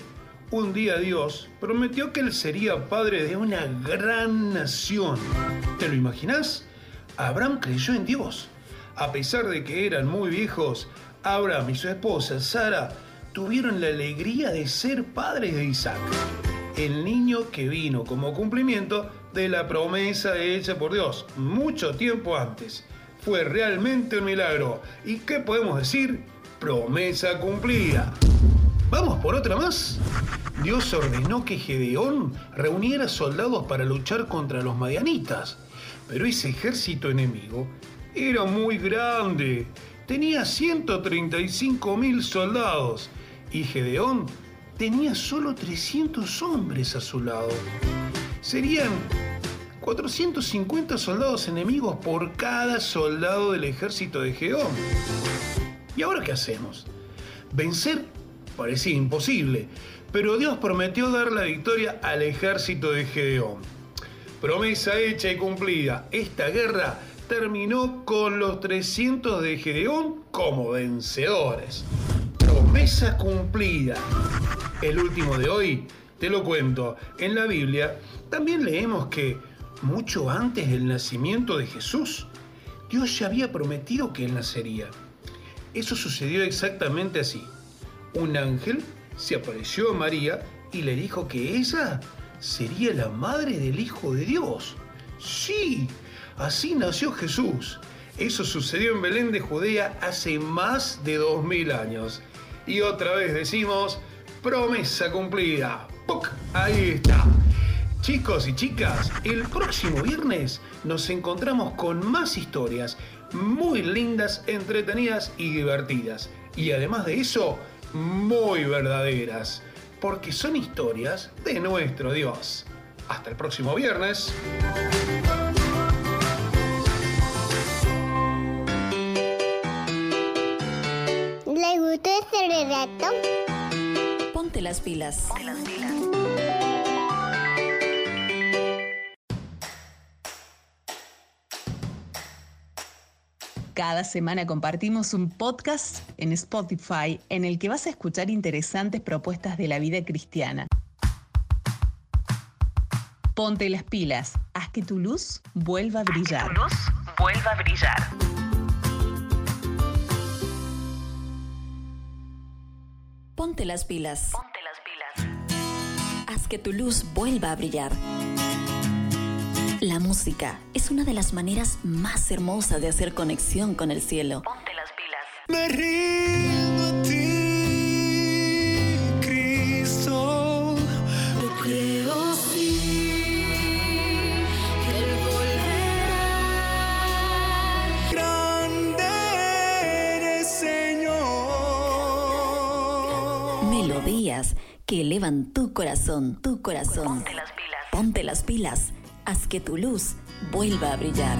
S1: Un día Dios prometió que él sería padre de una gran nación. ¿Te lo imaginas? Abraham creyó en Dios. A pesar de que eran muy viejos, Abraham y su esposa Sara tuvieron la alegría de ser padres de Isaac, el niño que vino como cumplimiento de la promesa hecha por Dios mucho tiempo antes. Fue realmente un milagro. ¿Y qué podemos decir? Promesa cumplida. ¿Vamos por otra más? Dios ordenó que Gedeón reuniera soldados para luchar contra los madianitas. Pero ese ejército enemigo era muy grande. Tenía 135 mil soldados y Gedeón tenía solo 300 hombres a su lado. Serían 450 soldados enemigos por cada soldado del ejército de Gedeón. ¿Y ahora qué hacemos? Vencer parecía imposible, pero Dios prometió dar la victoria al ejército de Gedeón. Promesa hecha y cumplida. Esta guerra terminó con los 300 de Gedeón como vencedores. Promesa cumplida. El último de hoy, te lo cuento, en la Biblia también leemos que mucho antes del nacimiento de Jesús, Dios ya había prometido que Él nacería. Eso sucedió exactamente así. Un ángel se apareció a María y le dijo que ella sería la madre del Hijo de Dios. Sí, así nació Jesús. Eso sucedió en Belén de Judea hace más de dos mil años. Y otra vez decimos, promesa cumplida. ¡Puc! Ahí está. Chicos y chicas, el próximo viernes nos encontramos con más historias muy lindas, entretenidas y divertidas. Y además de eso, muy verdaderas, porque son historias de nuestro Dios. Hasta el próximo viernes.
S6: ¿Les gustó este relato?
S7: Ponte las pilas.
S2: Cada semana compartimos un podcast en Spotify en el que vas a escuchar interesantes propuestas de la vida cristiana. Ponte las pilas, haz que tu luz vuelva a brillar.
S5: luz vuelva a brillar.
S7: Ponte las pilas.
S5: Ponte las pilas.
S7: Haz que tu luz vuelva a brillar. Música es una de las maneras más hermosas de hacer conexión con el cielo.
S5: Ponte las pilas.
S3: Me rindo a ti, Cristo.
S4: Yo creo sí que Él volverá.
S3: Grande eres, Señor.
S7: Melodías que elevan tu corazón, tu corazón.
S5: Ponte las pilas.
S7: Ponte las pilas. Haz que tu luz vuelva a brillar.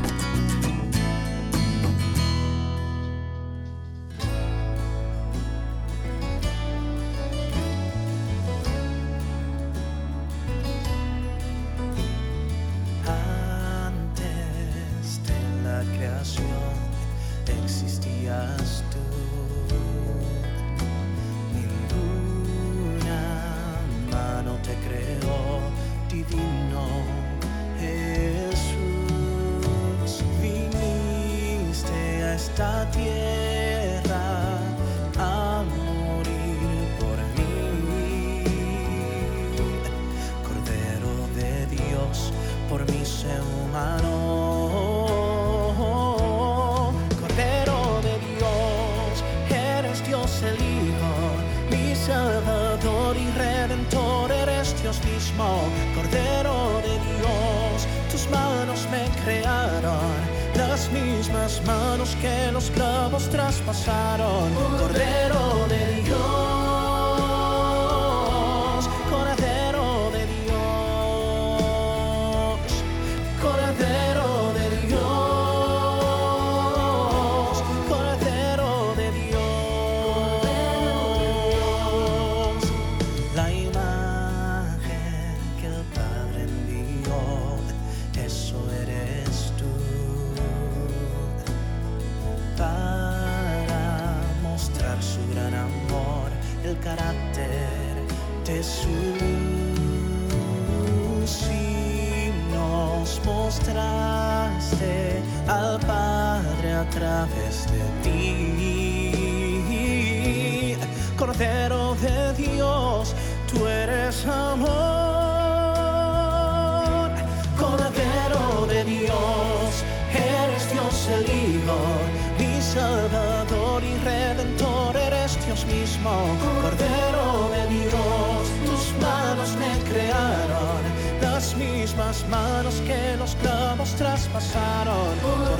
S3: Mismo. Cordero de Dios, tus manos me crearon, las mismas manos que los clavos traspasaron.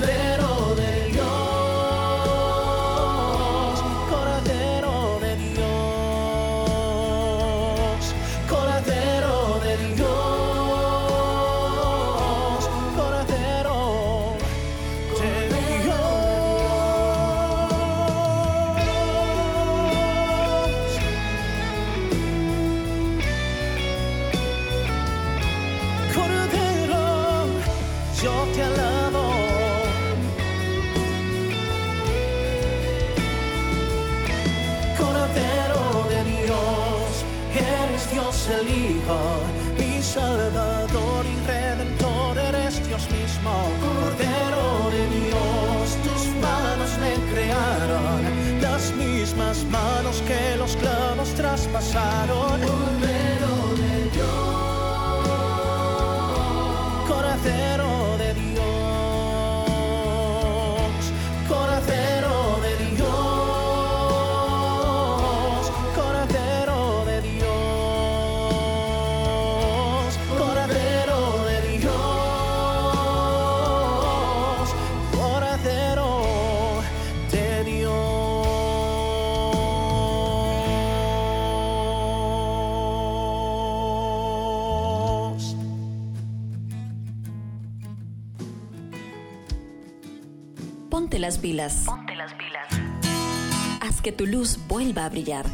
S3: Que
S7: tu luz vuelva a brillar.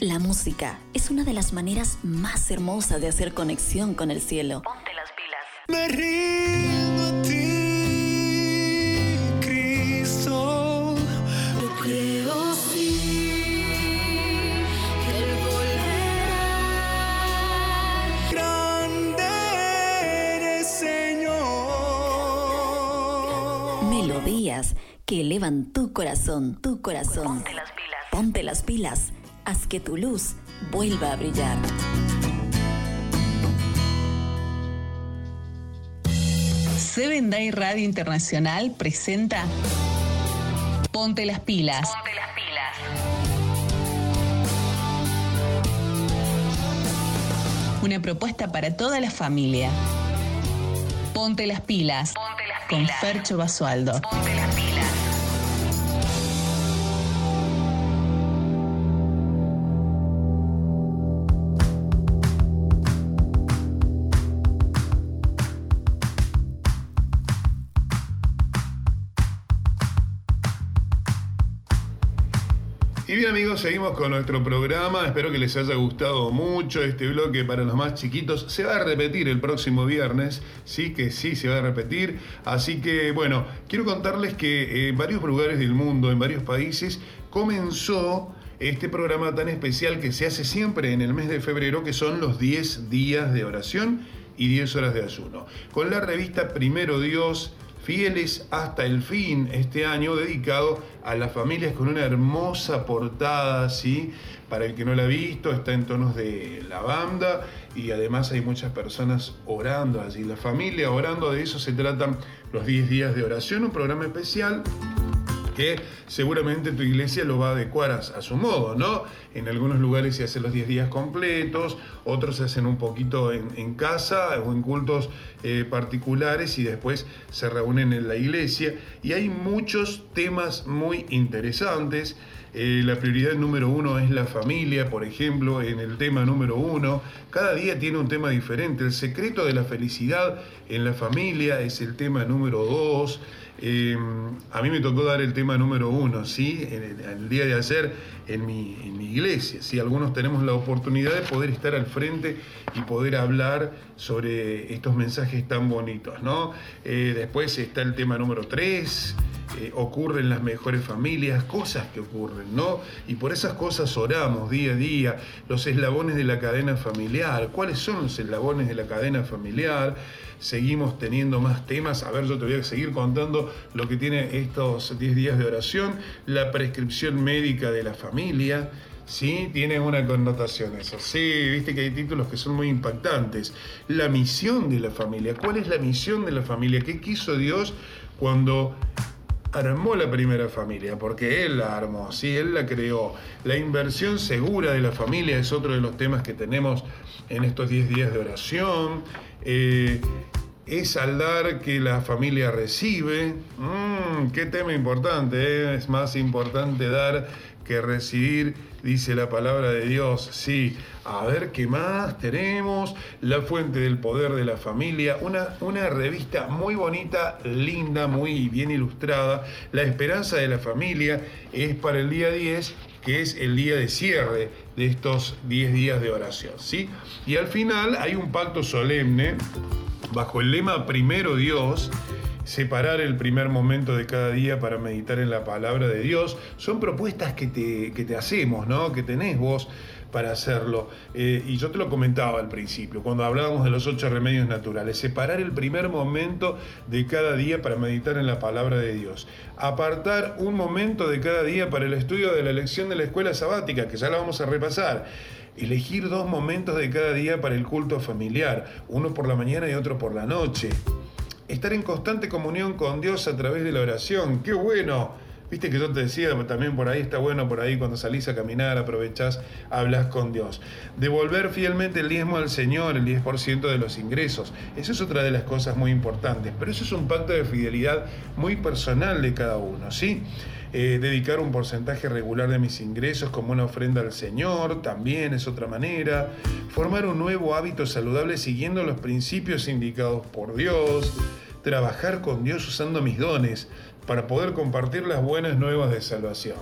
S7: La música es una de las maneras más hermosas de hacer conexión con el cielo. Que elevan tu corazón, tu corazón.
S5: Ponte las pilas.
S7: Ponte las pilas. Haz que tu luz vuelva a brillar.
S2: Seven Day Radio Internacional presenta Ponte las pilas.
S5: Ponte las pilas.
S2: Una propuesta para toda la familia. Ponte las pilas.
S5: Ponte las
S2: Con
S5: pilas.
S2: Fercho Basualdo.
S5: Ponte las pilas.
S1: Amigos, seguimos con nuestro programa. Espero que les haya gustado mucho este bloque para los más chiquitos. Se va a repetir el próximo viernes, sí que sí se va a repetir. Así que bueno, quiero contarles que en varios lugares del mundo, en varios países, comenzó este programa tan especial que se hace siempre en el mes de febrero, que son los 10 días de oración y 10 horas de ayuno. Con la revista Primero Dios, fieles hasta el fin, este año dedicado a las familias con una hermosa portada, ¿sí? Para el que no la ha visto, está en tonos de lavanda y además hay muchas personas orando allí. La familia orando, de eso se tratan los 10 días de oración, un programa especial que seguramente tu iglesia lo va a adecuar a, a su modo, ¿no? En algunos lugares se hacen los 10 días completos, otros se hacen un poquito en, casa o en cultos eh, particulares y después se reúnen en la iglesia. Y hay muchos temas muy interesantes. Eh, la prioridad número uno es la familia, por ejemplo, en el tema número uno. Cada día tiene un tema diferente. El secreto de la felicidad en la familia es el tema número dos. Eh, a mí me tocó dar el tema número uno, ¿sí? El día de ayer en mi, en mi iglesia. ¿sí? Algunos tenemos la oportunidad de poder estar al frente y poder hablar sobre estos mensajes tan bonitos, ¿no? Eh, después está el tema número tres. Eh, ocurren las mejores familias, cosas que ocurren, ¿no? Y por esas cosas oramos día a día, los eslabones de la cadena familiar, ¿cuáles son los eslabones de la cadena familiar? Seguimos teniendo más temas, a ver, yo te voy a seguir contando lo que tiene estos 10 días de oración, la prescripción médica de la familia, Sí, tiene una connotación eso. Sí, viste que hay títulos que son muy impactantes. La misión de la familia. ¿Cuál es la misión de la familia? ¿Qué quiso Dios cuando armó la primera familia? Porque Él la armó, sí, Él la creó. La inversión segura de la familia es otro de los temas que tenemos en estos 10 días de oración. Eh, es al dar que la familia recibe. Mm, qué tema importante, ¿eh? es más importante dar que recibir, dice la palabra de Dios. Sí, a ver qué más tenemos. La fuente del poder de la familia, una, una revista muy bonita, linda, muy bien ilustrada. La esperanza de la familia es para el día 10 que es el día de cierre de estos 10 días de oración, ¿sí? Y al final hay un pacto solemne bajo el lema Primero Dios, separar el primer momento de cada día para meditar en la palabra de Dios, son propuestas que te, que te hacemos, ¿no? que tenés vos para hacerlo. Eh, y yo te lo comentaba al principio, cuando hablábamos de los ocho remedios naturales, separar el primer momento de cada día para meditar en la palabra de Dios, apartar un momento de cada día para el estudio de la lección de la escuela sabática, que ya la vamos a repasar. Elegir dos momentos de cada día para el culto familiar, uno por la mañana y otro por la noche. Estar en constante comunión con Dios a través de la oración. ¡Qué bueno! Viste que yo te decía, también por ahí está bueno, por ahí cuando salís a caminar, aprovechás, hablas con Dios. Devolver fielmente el diezmo al Señor, el 10% de los ingresos. Eso es otra de las cosas muy importantes. Pero eso es un pacto de fidelidad muy personal de cada uno, ¿sí? Eh, dedicar un porcentaje regular de mis ingresos como una ofrenda al Señor, también es otra manera. Formar un nuevo hábito saludable siguiendo los principios indicados por Dios. Trabajar con Dios usando mis dones para poder compartir las buenas nuevas de salvación.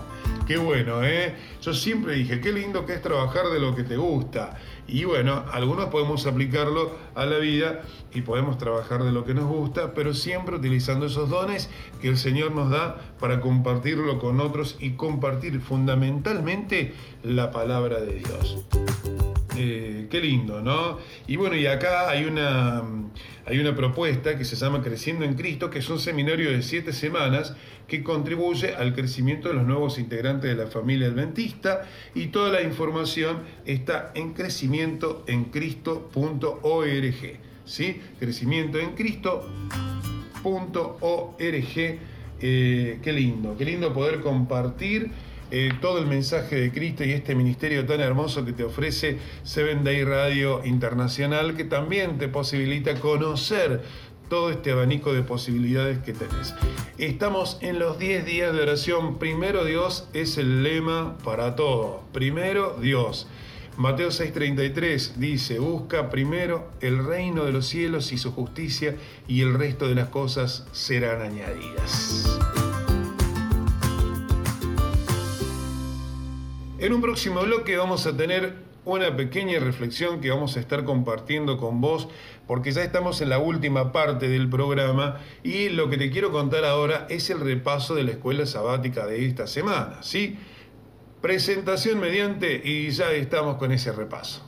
S1: Qué bueno, ¿eh? Yo siempre dije, qué lindo que es trabajar de lo que te gusta. Y bueno, algunos podemos aplicarlo a la vida y podemos trabajar de lo que nos gusta, pero siempre utilizando esos dones que el Señor nos da para compartirlo con otros y compartir fundamentalmente la palabra de Dios. Eh, qué lindo, ¿no? Y bueno, y acá hay una, hay una propuesta que se llama Creciendo en Cristo, que es un seminario de siete semanas que contribuye al crecimiento de los nuevos integrantes de la familia adventista y toda la información está en crecimientoencristo.org, ¿sí? Crecimientoencristo.org. Eh, qué lindo, qué lindo poder compartir eh, todo el mensaje de Cristo y este ministerio tan hermoso que te ofrece Seven Day Radio Internacional, que también te posibilita conocer todo este abanico de posibilidades que tenés. Estamos en los 10 días de oración. Primero Dios es el lema para todo. Primero Dios. Mateo 6:33 dice, busca primero el reino de los cielos y su justicia y el resto de las cosas serán añadidas. En un próximo bloque vamos a tener una pequeña reflexión que vamos a estar compartiendo con vos porque ya estamos en la última parte del programa y lo que te quiero contar ahora es el repaso de la escuela sabática de esta semana, ¿sí? Presentación mediante y ya estamos con ese repaso.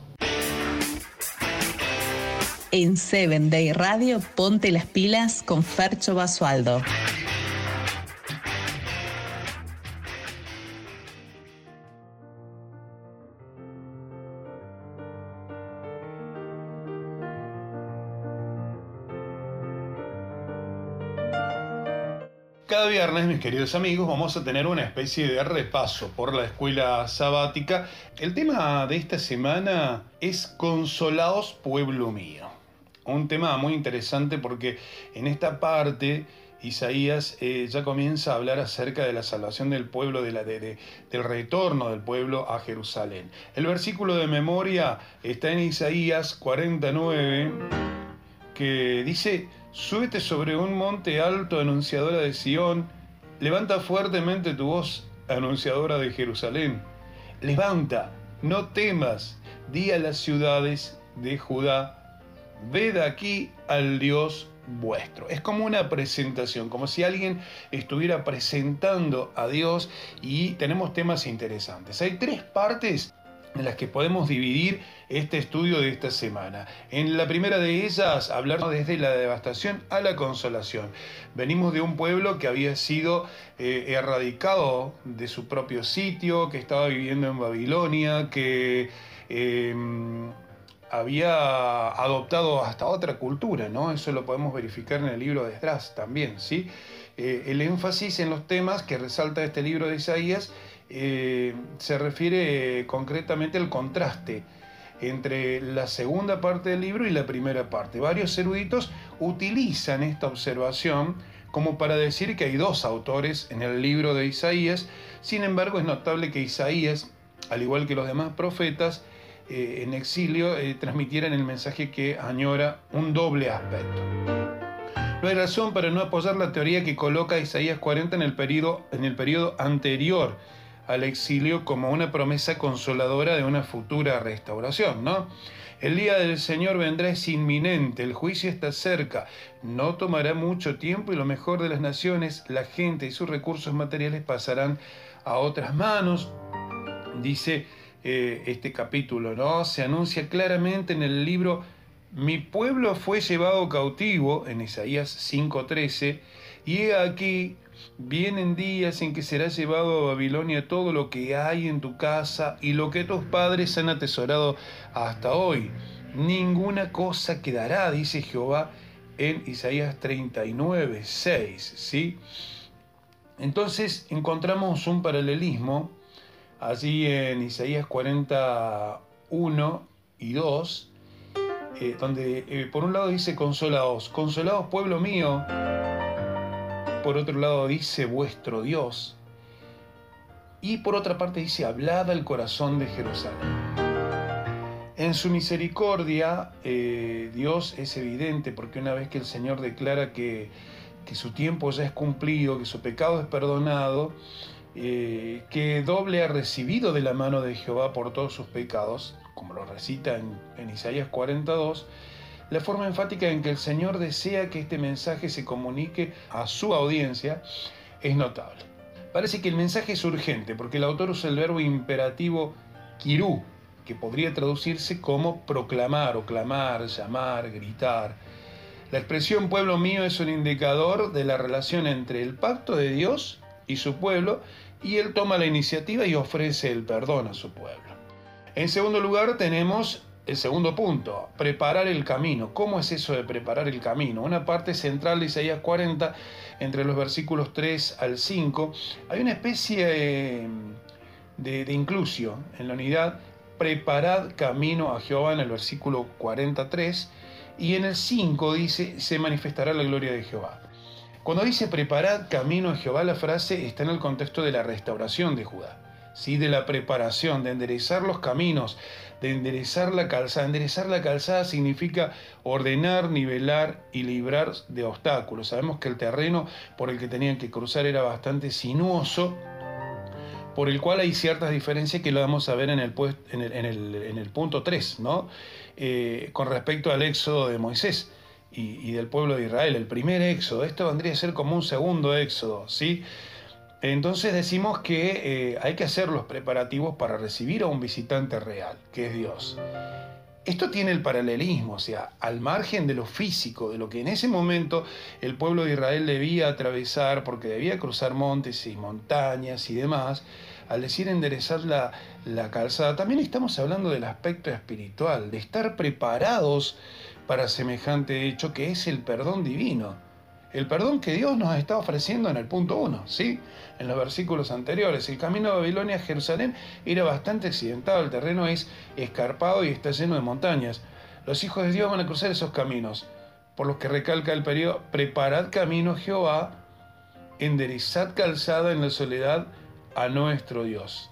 S2: En Seven Day Radio, ponte las pilas con Fercho Basualdo.
S1: Viernes, mis queridos amigos, vamos a tener una especie de repaso por la escuela sabática. El tema de esta semana es Consolaos, pueblo mío. Un tema muy interesante porque en esta parte Isaías eh, ya comienza a hablar acerca de la salvación del pueblo, de la, de- de- del retorno del pueblo a Jerusalén. El versículo de memoria está en Isaías 49, que dice, súbete sobre un monte alto, anunciadora de Sión, levanta fuertemente tu voz, anunciadora de Jerusalén. Levanta, no temas, di a las ciudades de Judá, ved aquí al Dios vuestro. Es como una presentación, como si alguien estuviera presentando a Dios y tenemos temas interesantes. Hay tres partes en las que podemos dividir este estudio de esta semana. En la primera de ellas, hablar desde la devastación a la consolación. Venimos de un pueblo que había sido eh, erradicado de su propio sitio, que estaba viviendo en Babilonia, que eh, había adoptado hasta otra cultura, ¿no? Eso lo podemos verificar en el libro de Esdras también, ¿sí? Eh, el énfasis en los temas que resalta este libro de Isaías eh, se refiere concretamente al contraste entre la segunda parte del libro y la primera parte. Varios eruditos utilizan esta observación como para decir que hay dos autores en el libro de Isaías, sin embargo es notable que Isaías, al igual que los demás profetas, eh, en exilio eh, transmitieran el mensaje que añora un doble aspecto. No hay razón para no apoyar la teoría que coloca Isaías 40 en el periodo, en el periodo anterior al exilio como una promesa consoladora de una futura restauración, ¿no? El día del Señor vendrá es inminente, el juicio está cerca, no tomará mucho tiempo y lo mejor de las naciones, la gente y sus recursos materiales pasarán a otras manos, dice eh, este capítulo, ¿no? Se anuncia claramente en el libro Mi pueblo fue llevado cautivo, en Isaías 5:13, y aquí Vienen días en que será llevado a Babilonia todo lo que hay en tu casa y lo que tus padres han atesorado hasta hoy. Ninguna cosa quedará, dice Jehová en Isaías 39, 6. ¿sí? Entonces encontramos un paralelismo allí en Isaías 41 y 2, eh, donde eh, por un lado dice consolaos, consolaos pueblo mío, por otro lado dice vuestro Dios, y por otra parte dice hablad al corazón de Jerusalén. En su misericordia, eh, Dios es evidente porque una vez que el Señor declara que, que su tiempo ya es cumplido, que su pecado es perdonado, eh, que doble ha recibido de la mano de Jehová por todos sus pecados, como lo recita en, en Isaías 42, la forma enfática en que el Señor desea que este mensaje se comunique a su audiencia es notable. Parece que el mensaje es urgente porque el autor usa el verbo imperativo kirú, que podría traducirse como proclamar o clamar, llamar, gritar. La expresión pueblo mío es un indicador de la relación entre el pacto de Dios y su pueblo y él toma la iniciativa y ofrece el perdón a su pueblo. En segundo lugar tenemos el segundo punto, preparar el camino. ¿Cómo es eso de preparar el camino? Una parte central de Isaías 40, entre los versículos 3 al 5, hay una especie eh, de, de inclusio en la unidad, preparad camino a Jehová en el versículo 43, y en el 5 dice, se manifestará la gloria de Jehová. Cuando dice preparad camino a Jehová, la frase está en el contexto de la restauración de Judá. ¿sí? de la preparación, de enderezar los caminos, de enderezar la calzada. Enderezar la calzada significa ordenar, nivelar y librar de obstáculos. Sabemos que el terreno por el que tenían que cruzar era bastante sinuoso, por el cual hay ciertas diferencias que lo vamos a ver en el, en el, en el, punto 3, ¿no? Eh, con respecto al éxodo de Moisés. Y, y, del pueblo de Israel, el primer éxodo, esto vendría a ser como un segundo éxodo, ¿sí? Entonces decimos que eh, hay que hacer los preparativos para recibir a un visitante real, que es Dios. Esto tiene el paralelismo, o sea, al margen de lo físico, de lo que en ese momento el pueblo de Israel debía atravesar, porque debía cruzar montes y montañas y demás, al decir enderezar la, la calzada, también estamos hablando del aspecto espiritual, de estar preparados para semejante hecho que es el perdón divino el perdón que Dios nos está ofreciendo en el punto 1, ¿sí? En los versículos anteriores. El camino de Babilonia a Jerusalén era bastante accidentado, el terreno es escarpado y está lleno de montañas. Los hijos de Dios van a cruzar esos caminos, por los que recalca el periodo, preparad camino Jehová, enderezad calzada en la soledad a nuestro Dios.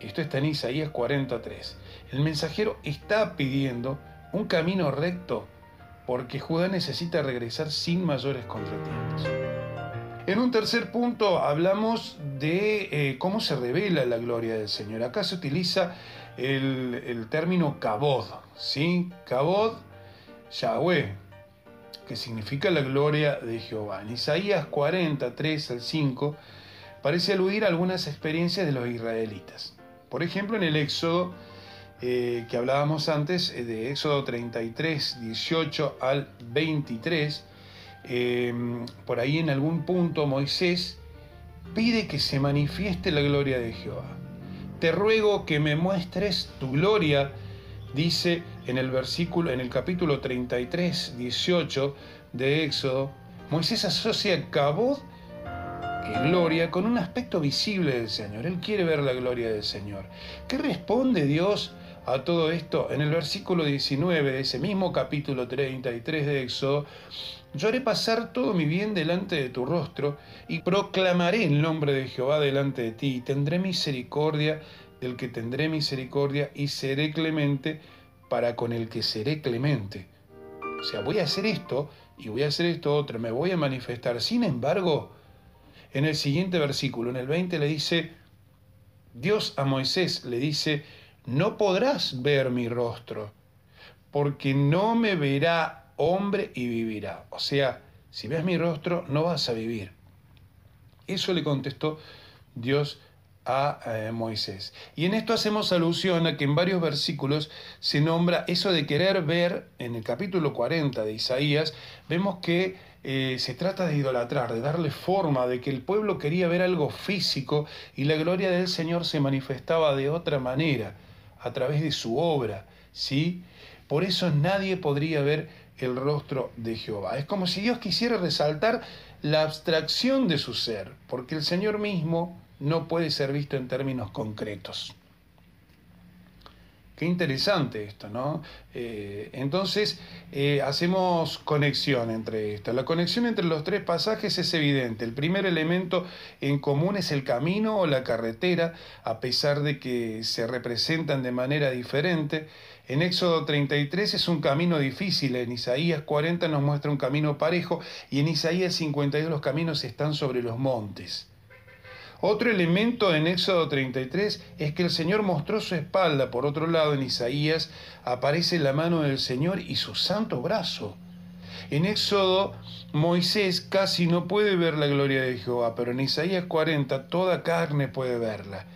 S1: Esto está en Isaías 43. El mensajero está pidiendo un camino recto porque Judá necesita regresar sin mayores contratiempos. En un tercer punto hablamos de eh, cómo se revela la gloria del Señor. Acá se utiliza el, término kabod, ¿sí? Kabod, Yahweh, que significa la gloria de Jehová. En Isaías 43 al 5 parece aludir a algunas experiencias de los israelitas. Por ejemplo, en el Éxodo eh, que hablábamos antes, eh, de Éxodo 33, 18 al 23, eh, por ahí en algún punto Moisés pide que se manifieste la gloria de Jehová. Te ruego que me muestres tu gloria, dice en el versículo, en el capítulo 33, 18 de Éxodo. Moisés asocia cabod que gloria con un aspecto visible del Señor. Él quiere ver la gloria del Señor. ¿Qué responde Dios a todo esto, en el versículo 19 de ese mismo capítulo 33 de Éxodo, yo haré pasar todo mi bien delante de tu rostro y proclamaré el nombre de Jehová delante de ti y tendré misericordia del que tendré misericordia y seré clemente para con el que seré clemente. O sea, voy a hacer esto y voy a hacer esto otro, me voy a manifestar. Sin embargo, en el siguiente versículo, en el 20 le dice, Dios a Moisés le dice, no podrás ver mi rostro, porque no me verá hombre y vivirá. O sea, si ves mi rostro, no vas a vivir. Eso le contestó Dios a eh, Moisés. Y en esto hacemos alusión a que en varios versículos se nombra eso de querer ver, en el capítulo 40 de Isaías, vemos que eh, se trata de idolatrar, de darle forma, de que el pueblo quería ver algo físico y la gloria del Señor se manifestaba de otra manera a través de su obra, ¿sí? Por eso nadie podría ver el rostro de Jehová. Es como si Dios quisiera resaltar la abstracción de su ser, porque el Señor mismo no puede ser visto en términos concretos. Qué interesante esto, ¿no? Eh, entonces, eh, hacemos conexión entre esto. La conexión entre los tres pasajes es evidente. El primer elemento en común es el camino o la carretera, a pesar de que se representan de manera diferente. En Éxodo 33 es un camino difícil, en Isaías 40 nos muestra un camino parejo y en Isaías 52 los caminos están sobre los montes. Otro elemento en Éxodo 33 es que el Señor mostró su espalda. Por otro lado, en Isaías aparece la mano del Señor y su santo brazo. En Éxodo, Moisés casi no puede ver la gloria de Jehová, pero en Isaías 40 toda carne puede verla.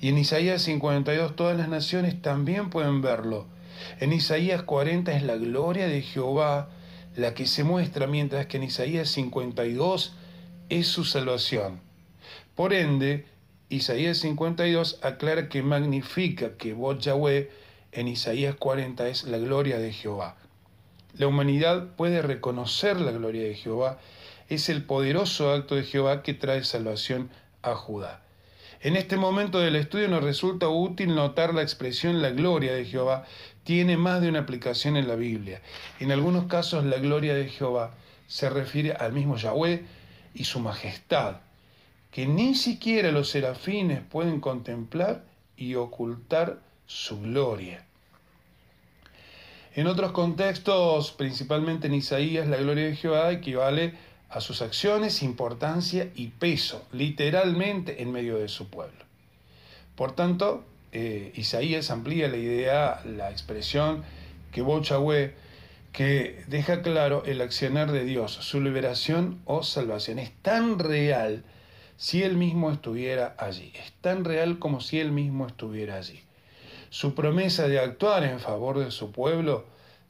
S1: Y en Isaías 52 todas las naciones también pueden verlo. En Isaías 40 es la gloria de Jehová la que se muestra, mientras que en Isaías 52 es su salvación. Por ende, Isaías 52 aclara que magnifica que vos Yahweh en Isaías 40 es la gloria de Jehová. La humanidad puede reconocer la gloria de Jehová, es el poderoso acto de Jehová que trae salvación a Judá. En este momento del estudio nos resulta útil notar la expresión la gloria de Jehová tiene más de una aplicación en la Biblia. En algunos casos la gloria de Jehová se refiere al mismo Yahweh y su majestad, que ni siquiera los serafines pueden contemplar y ocultar su gloria. En otros contextos, principalmente en Isaías, la gloria de Jehová equivale a sus acciones, importancia y peso, literalmente en medio de su pueblo. Por tanto, eh, Isaías amplía la idea, la expresión que Bochahue, que deja claro el accionar de Dios, su liberación o salvación. Es tan real si Él mismo estuviera allí. Es tan real como si Él mismo estuviera allí. Su promesa de actuar en favor de su pueblo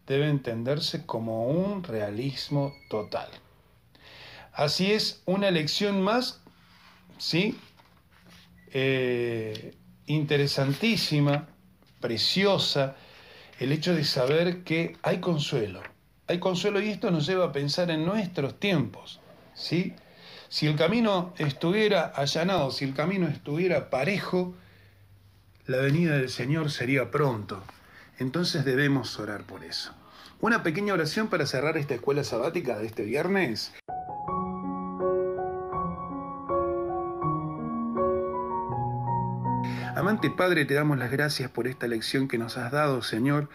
S1: debe entenderse como un realismo total. Así es, una lección más, ¿sí? Eh, interesantísima, preciosa, el hecho de saber que hay consuelo. Hay consuelo y esto nos lleva a pensar en nuestros tiempos, ¿sí? Si el camino estuviera allanado, si el camino estuviera parejo, la venida del Señor sería pronto. Entonces debemos orar por eso. Una pequeña oración para cerrar esta escuela sabática de este viernes. Amante Padre, te damos las gracias por esta lección que nos has dado, Señor.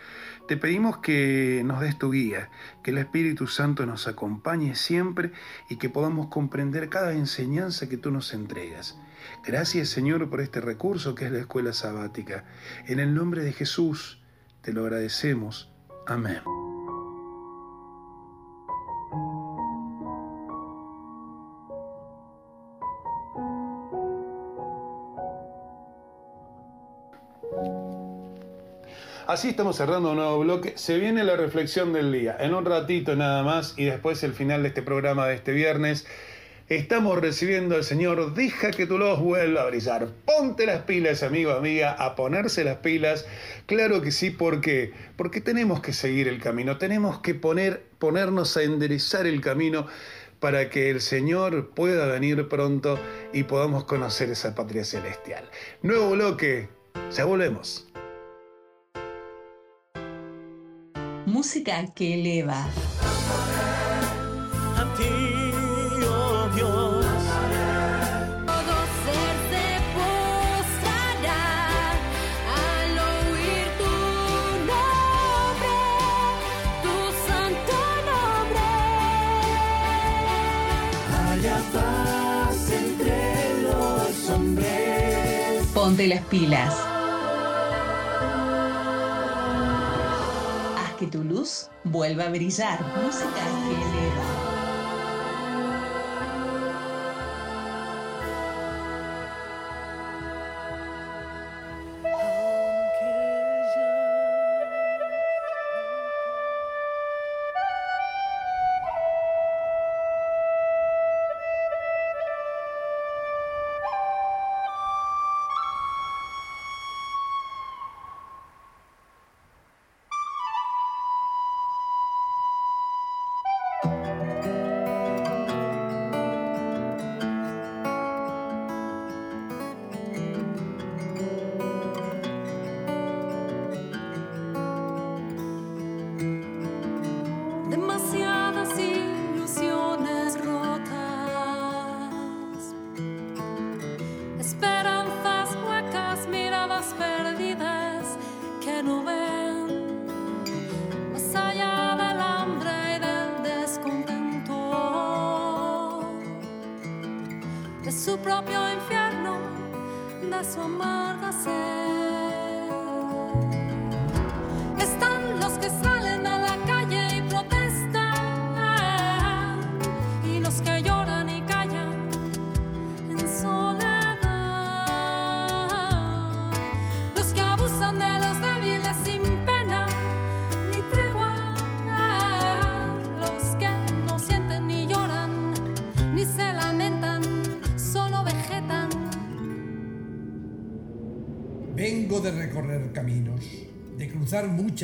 S1: Te pedimos que nos des tu guía, que el Espíritu Santo nos acompañe siempre y que podamos comprender cada enseñanza que tú nos entregas. Gracias, Señor, por este recurso que es la escuela sabática. En el nombre de Jesús, te lo agradecemos. Amén. Así estamos cerrando un nuevo bloque. Se viene la reflexión del día. En un ratito nada más y después el final de este programa de este viernes. Estamos recibiendo al Señor. Deja que tu luz vuelva a brillar. Ponte las pilas, amigo, amiga, a ponerse las pilas. Claro que sí, ¿por qué? Porque tenemos que seguir el camino. Tenemos que poner, ponernos a enderezar el camino para que el Señor pueda venir pronto y podamos conocer esa patria celestial. Nuevo bloque. Ya volvemos.
S2: Música que eleva. Ponte las pilas. Haz que tu luz vuelva a brillar. Música que eleva.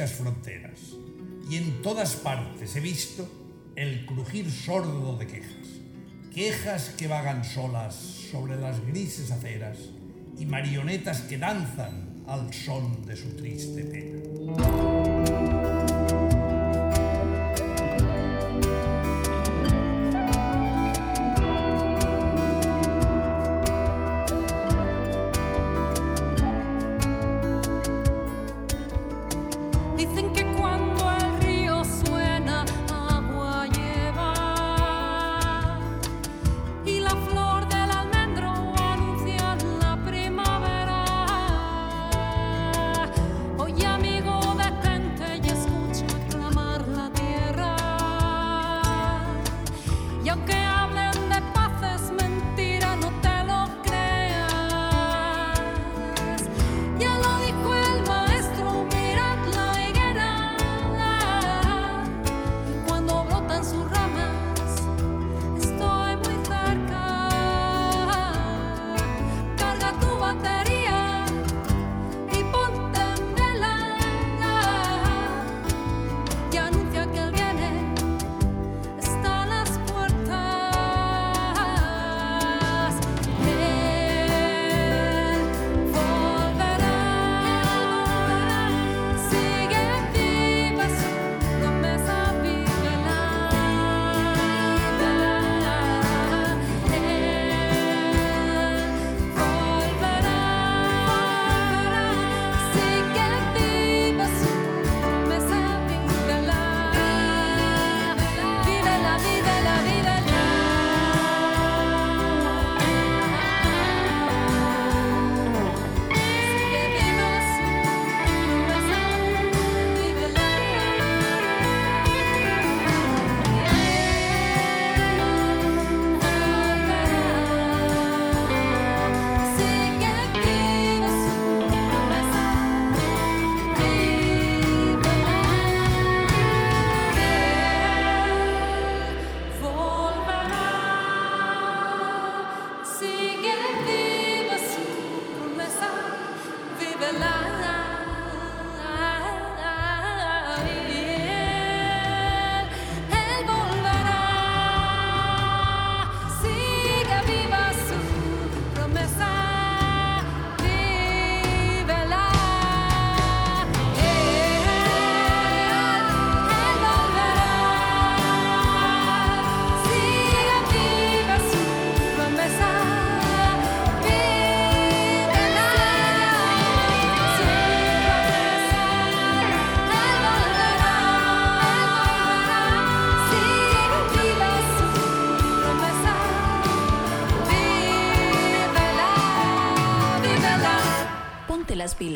S8: Fronteras, y en todas partes he visto el crujir sordo de quejas. Quejas que vagan solas sobre las grises aceras y marionetas que danzan al son de su triste pena.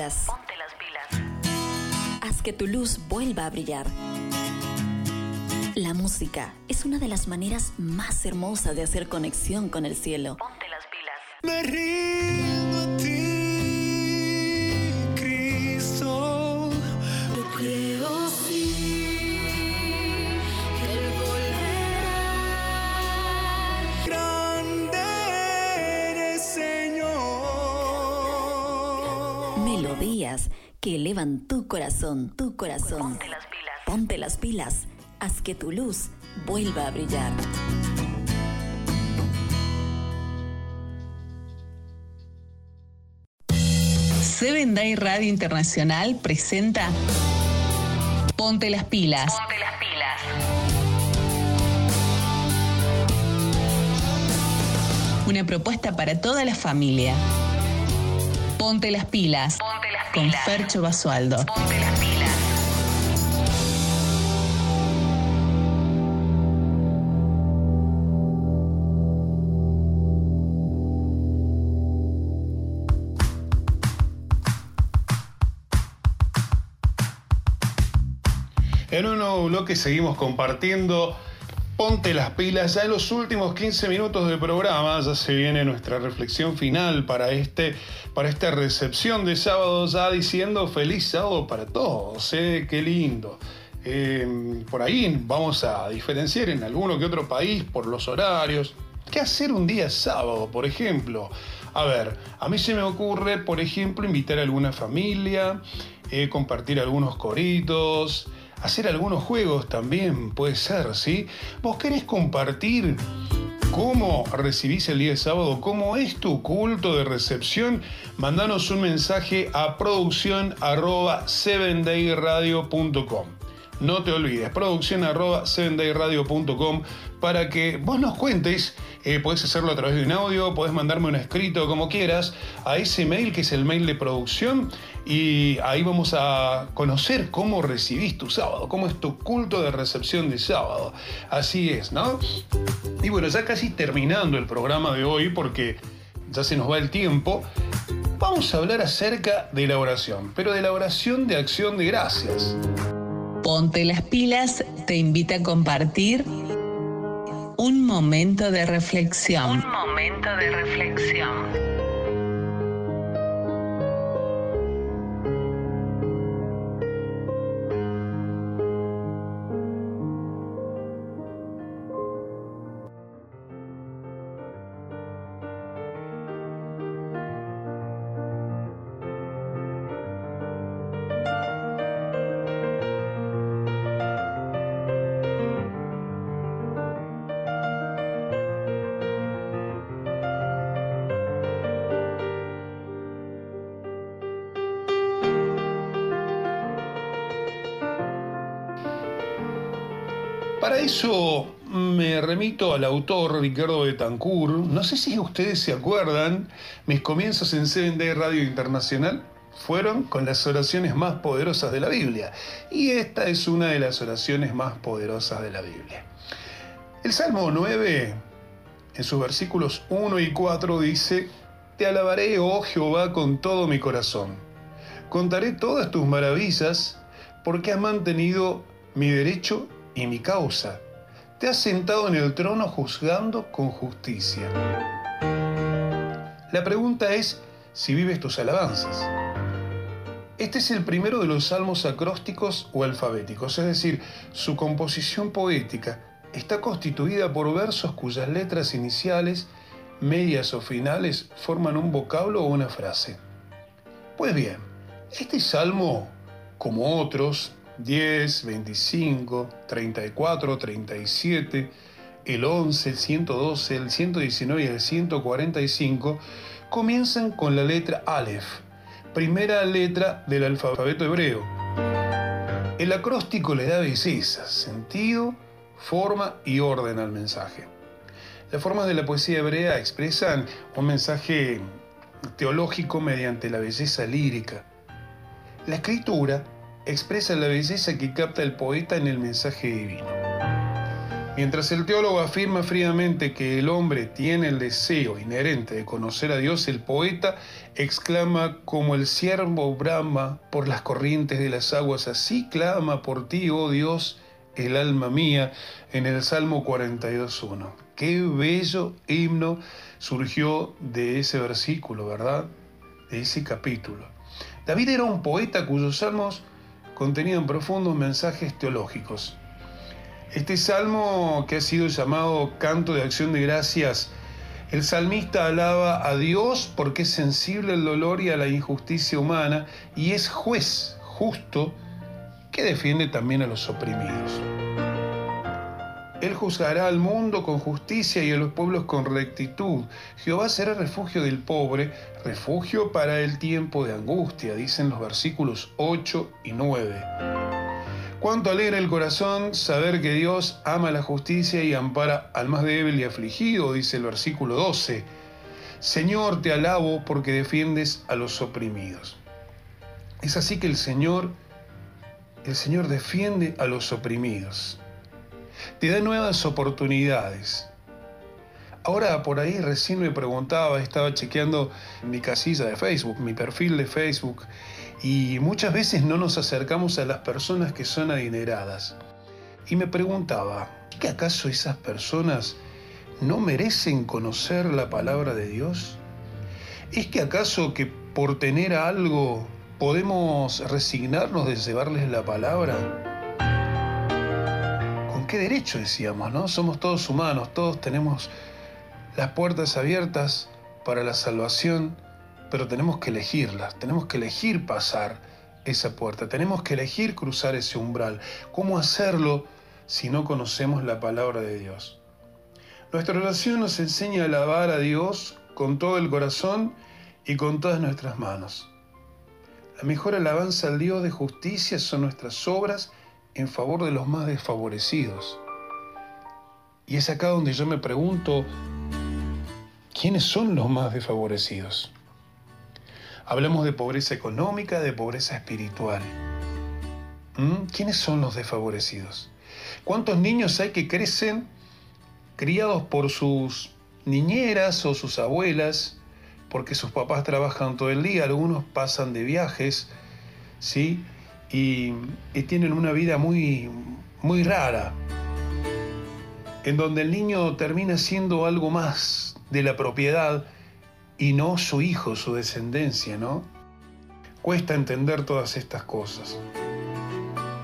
S7: Pilas.
S5: Ponte las pilas.
S7: Haz que tu luz vuelva a brillar. La música es una de las maneras más hermosas de hacer conexión con el cielo.
S5: Ponte las pilas.
S3: Me
S4: que
S7: elevan tu corazón, tu corazón.
S5: Ponte las pilas.
S7: Ponte las pilas. Haz que tu luz vuelva a brillar.
S2: Seven Day Radio Internacional presenta Ponte las pilas.
S5: Ponte las pilas.
S2: Una propuesta para toda la familia. Ponte las pilas.
S5: Ponte las
S2: Con
S5: pilas.
S2: Fercho Basualdo.
S5: Ponte las pilas.
S1: En un nuevo bloque seguimos compartiendo Ponte las pilas, ya en los últimos 15 minutos del programa, ya se viene nuestra reflexión final para, este, para esta recepción de sábado, ya diciendo feliz sábado para todos, ¿eh? qué lindo. Eh, por ahí vamos a diferenciar en alguno que otro país por los horarios. ¿Qué hacer un día sábado, por ejemplo? A ver, a mí se me ocurre, por ejemplo, invitar a alguna familia, eh, compartir algunos coritos, hacer algunos juegos también, puede ser, ¿sí? ¿Vos querés compartir cómo recibís el día de sábado? ¿Cómo es tu culto de recepción? Mandanos un mensaje a producción arroba 7dayradio.com. No te olvides, producción arroba 7dayradio.com para que vos nos cuentes. Eh, podés hacerlo a través de un audio, podés mandarme un escrito, como quieras, a ese mail que es el mail de producción y ahí vamos a conocer cómo recibís tu sábado, cómo es tu culto de recepción de sábado. Así es, ¿no? Y bueno, ya casi terminando el programa de hoy, porque ya se nos va el tiempo, vamos a hablar acerca de la oración, pero de la oración de acción de gracias.
S2: Ponte las pilas te invita a compartir un momento de reflexión.
S5: Un momento de reflexión.
S1: Al autor Ricardo Betancourt. No sé si ustedes se acuerdan, mis comienzos en 7 Radio Internacional fueron con las oraciones más poderosas de la Biblia. Y esta es una de las oraciones más poderosas de la Biblia. El Salmo 9, en sus versículos 1 y 4, dice, Te alabaré, oh Jehová, con todo mi corazón. Contaré todas tus maravillas, porque has mantenido mi derecho y mi causa. Te has sentado en el trono juzgando con justicia. La pregunta es si vives tus alabanzas. Este es el primero de los salmos acrósticos o alfabéticos, es decir, su composición poética está constituida por versos cuyas letras iniciales, medias o finales forman un vocablo o una frase. Pues bien, este salmo, como otros, 10, 25, 34, 37, el 11, el 112, el 119 y el 145 comienzan con la letra Aleph, primera letra del alfabeto hebreo. El acróstico le da belleza, sentido, forma y orden al mensaje. Las formas de la poesía hebrea expresan un mensaje teológico mediante la belleza lírica. La escritura expresa la belleza que capta el poeta en el mensaje divino. Mientras el teólogo afirma fríamente que el hombre tiene el deseo inherente de conocer a Dios, el poeta exclama como el siervo brama por las corrientes de las aguas, así clama por ti, oh Dios, el alma mía, en el Salmo 42.1. Qué bello himno surgió de ese versículo, ¿verdad? De ese capítulo. David era un poeta cuyos salmos contenían profundos mensajes teológicos. Este salmo que ha sido llamado Canto de Acción de Gracias, el salmista alaba a Dios porque es sensible al dolor y a la injusticia humana y es juez justo que defiende también a los oprimidos. Él juzgará al mundo con justicia y a los pueblos con rectitud. Jehová será refugio del pobre, refugio para el tiempo de angustia, dicen los versículos 8 y 9. Cuánto alegra el corazón saber que Dios ama la justicia y ampara al más débil y afligido, dice el versículo 12. Señor, te alabo porque defiendes a los oprimidos. Es así que el Señor, el Señor defiende a los oprimidos. Te da nuevas oportunidades. Ahora por ahí recién me preguntaba, estaba chequeando mi casilla de Facebook, mi perfil de Facebook, y muchas veces no nos acercamos a las personas que son adineradas. Y me preguntaba, ¿que acaso esas personas no merecen conocer la palabra de Dios? ¿Es que acaso que por tener algo podemos resignarnos de llevarles la palabra? ¿Con qué derecho decíamos, no? Somos todos humanos, todos tenemos las puertas abiertas para la salvación, pero tenemos que elegirlas, tenemos que elegir pasar esa puerta, tenemos que elegir cruzar ese umbral. ¿Cómo hacerlo si no conocemos la palabra de Dios? Nuestra oración nos enseña a alabar a Dios con todo el corazón y con todas nuestras manos. La mejor alabanza al Dios de justicia son nuestras obras en favor de los más desfavorecidos. Y es acá donde yo me pregunto, ¿quiénes son los más desfavorecidos? Hablamos de pobreza económica, de pobreza espiritual. ¿Mm? ¿Quiénes son los desfavorecidos? ¿Cuántos niños hay que crecen criados por sus niñeras o sus abuelas, porque sus papás trabajan todo el día, algunos pasan de viajes, ¿sí? Y, tienen una vida muy, muy rara, en donde el niño termina siendo algo más de la propiedad y no su hijo, su descendencia, ¿no? Cuesta entender todas estas cosas.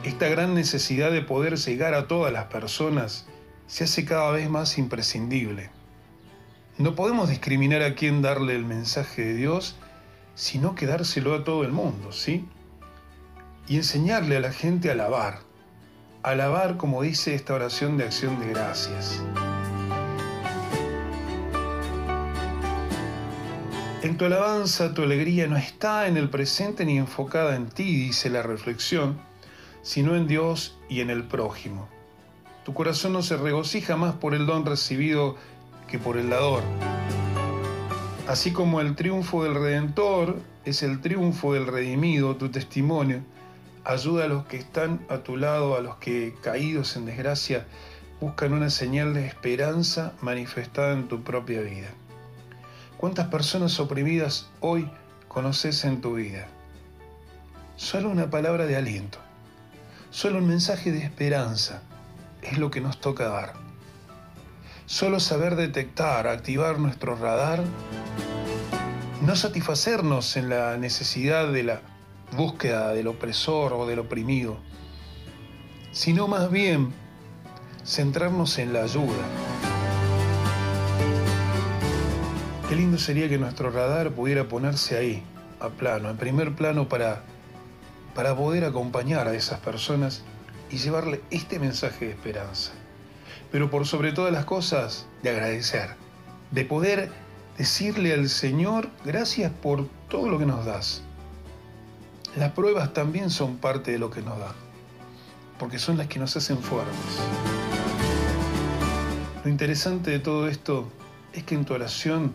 S1: Esta gran necesidad de poder llegar a todas las personas se hace cada vez más imprescindible. No podemos discriminar a quién darle el mensaje de Dios, sino que dárselo a todo el mundo, ¿sí? Y enseñarle a la gente a alabar. Alabar como dice esta oración de acción de gracias. En tu alabanza, tu alegría no está en el presente ni enfocada en ti, dice la reflexión, sino en Dios y en el prójimo. Tu corazón no se regocija más por el don recibido que por el dador. Así como el triunfo del Redentor es el triunfo del redimido, tu testimonio ayuda a los que están a tu lado, a los que caídos en desgracia buscan una señal de esperanza manifestada en tu propia vida. ¿Cuántas personas oprimidas hoy conoces en tu vida? Solo una palabra de aliento, solo un mensaje de esperanza es lo que nos toca dar. Solo saber detectar, activar nuestro radar, no satisfacernos en la necesidad de la búsqueda del opresor o del oprimido, sino más bien centrarnos en la ayuda. Qué lindo sería que nuestro radar pudiera ponerse ahí, a plano, en primer plano para, para poder acompañar a esas personas y llevarle este mensaje de esperanza. Pero por sobre todas las cosas, de agradecer, de poder decirle al Señor, gracias por todo lo que nos das. Las pruebas también son parte de lo que nos da, porque son las que nos hacen fuertes. Lo interesante de todo esto es que en tu oración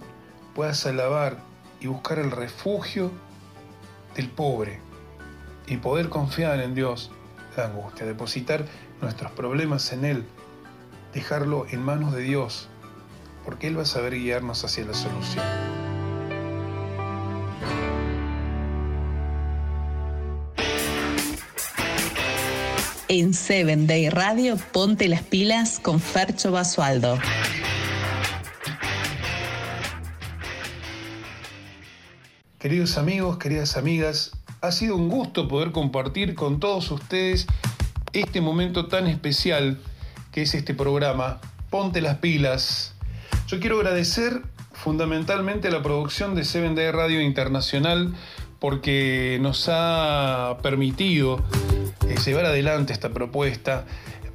S1: puedas alabar y buscar el refugio del pobre y poder confiar en Dios la angustia, depositar nuestros problemas en Él, dejarlo en manos de Dios, porque Él va a saber guiarnos hacia la solución.
S2: En Seven Day Radio, ponte las pilas con Fercho Basualdo.
S1: Queridos amigos, queridas amigas, ha sido un gusto poder compartir con todos ustedes este momento tan especial que es este programa. Ponte las pilas. Yo quiero agradecer fundamentalmente a la producción de 7D Radio Internacional porque nos ha permitido llevar adelante esta propuesta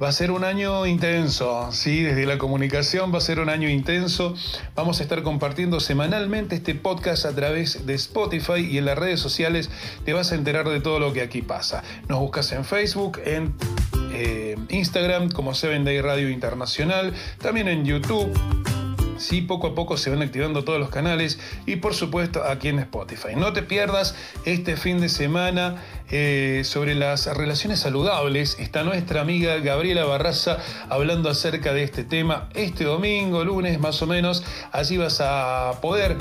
S1: Va a ser un año intenso, ¿sí? Desde la comunicación va a ser un año intenso. Vamos a estar compartiendo semanalmente este podcast a través de Spotify y en las redes sociales te vas a enterar de todo lo que aquí pasa. Nos buscas en Facebook, en eh, Instagram como 7 Day Radio Internacional, también en YouTube Sí, poco a poco se van activando todos los canales y por supuesto aquí en Spotify. No te pierdas este fin de semana eh, sobre las relaciones saludables. Está nuestra amiga Gabriela Barraza hablando acerca de este tema este domingo, lunes más o menos. Allí vas a poder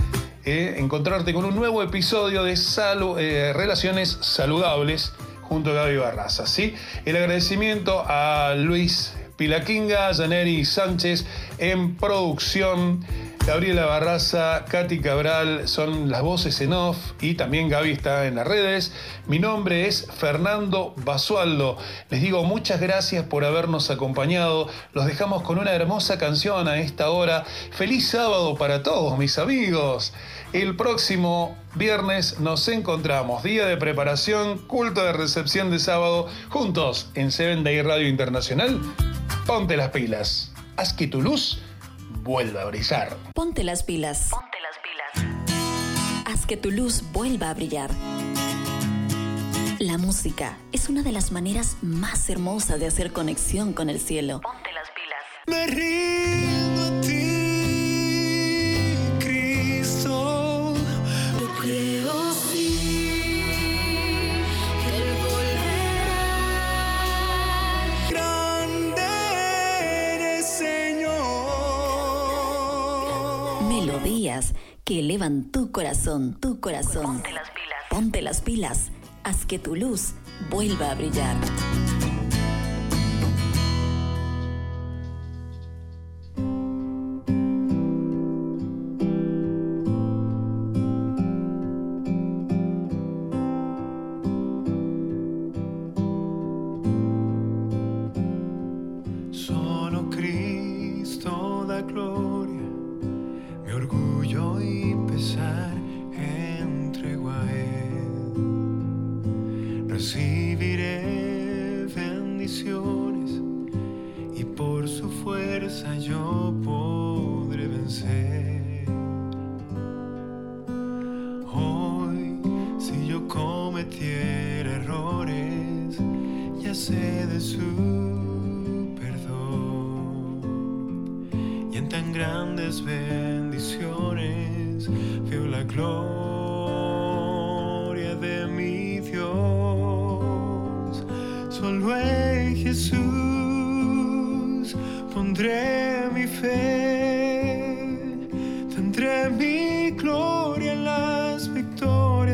S1: eh, encontrarte con un nuevo episodio de eh, Relaciones Saludables junto a Gaby Barraza. ¿sí? El agradecimiento a Luis Pilaquinga, Janeri Sánchez en producción. Gabriela Barraza, Katy Cabral son las voces en off y también Gaby está en las redes. Mi nombre es Fernando Basualdo. Les digo muchas gracias por habernos acompañado. Los dejamos con una hermosa canción a esta hora. Feliz sábado para todos mis amigos. El próximo viernes nos encontramos, día de preparación, culto de recepción de sábado, juntos en Seven Day Radio Internacional. Ponte las pilas. Haz que tu luz vuelva a brillar.
S7: Ponte las pilas.
S5: Ponte las pilas.
S7: Haz que tu luz vuelva a brillar. La música es una de las maneras más hermosas de hacer conexión con el cielo.
S5: Ponte las pilas.
S3: Me rindo
S4: Que
S7: elevan tu corazón, tu corazón.
S5: Ponte las pilas.
S7: Ponte las pilas. Haz que tu luz vuelva a brillar.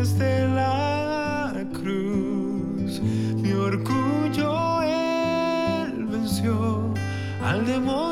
S3: Victorias de la cruz. Mi orgullo él venció al demostrar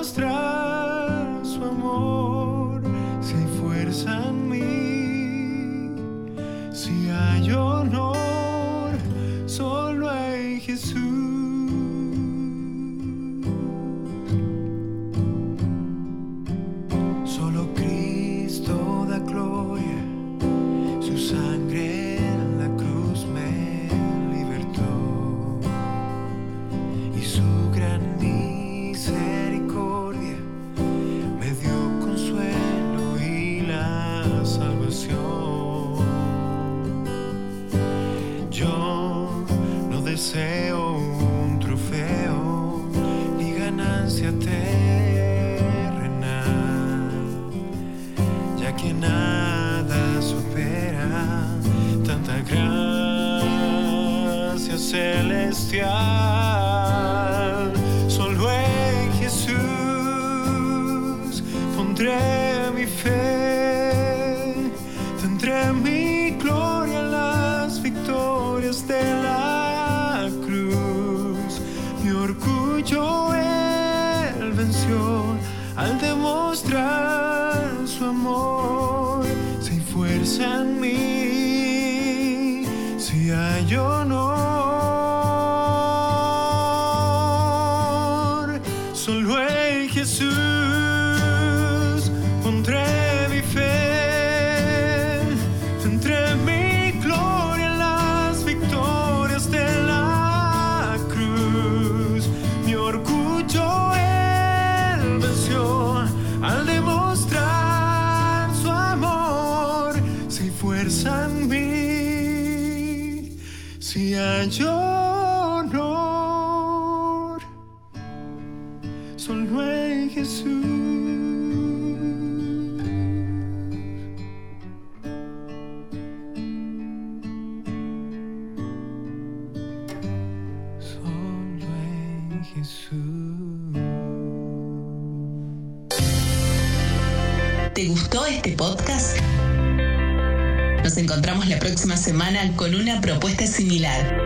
S2: semana con una propuesta similar.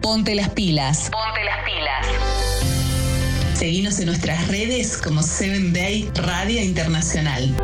S2: Ponte las pilas.
S5: Ponte las pilas.
S2: Seguinos en nuestras redes como Seven Day Radio Internacional.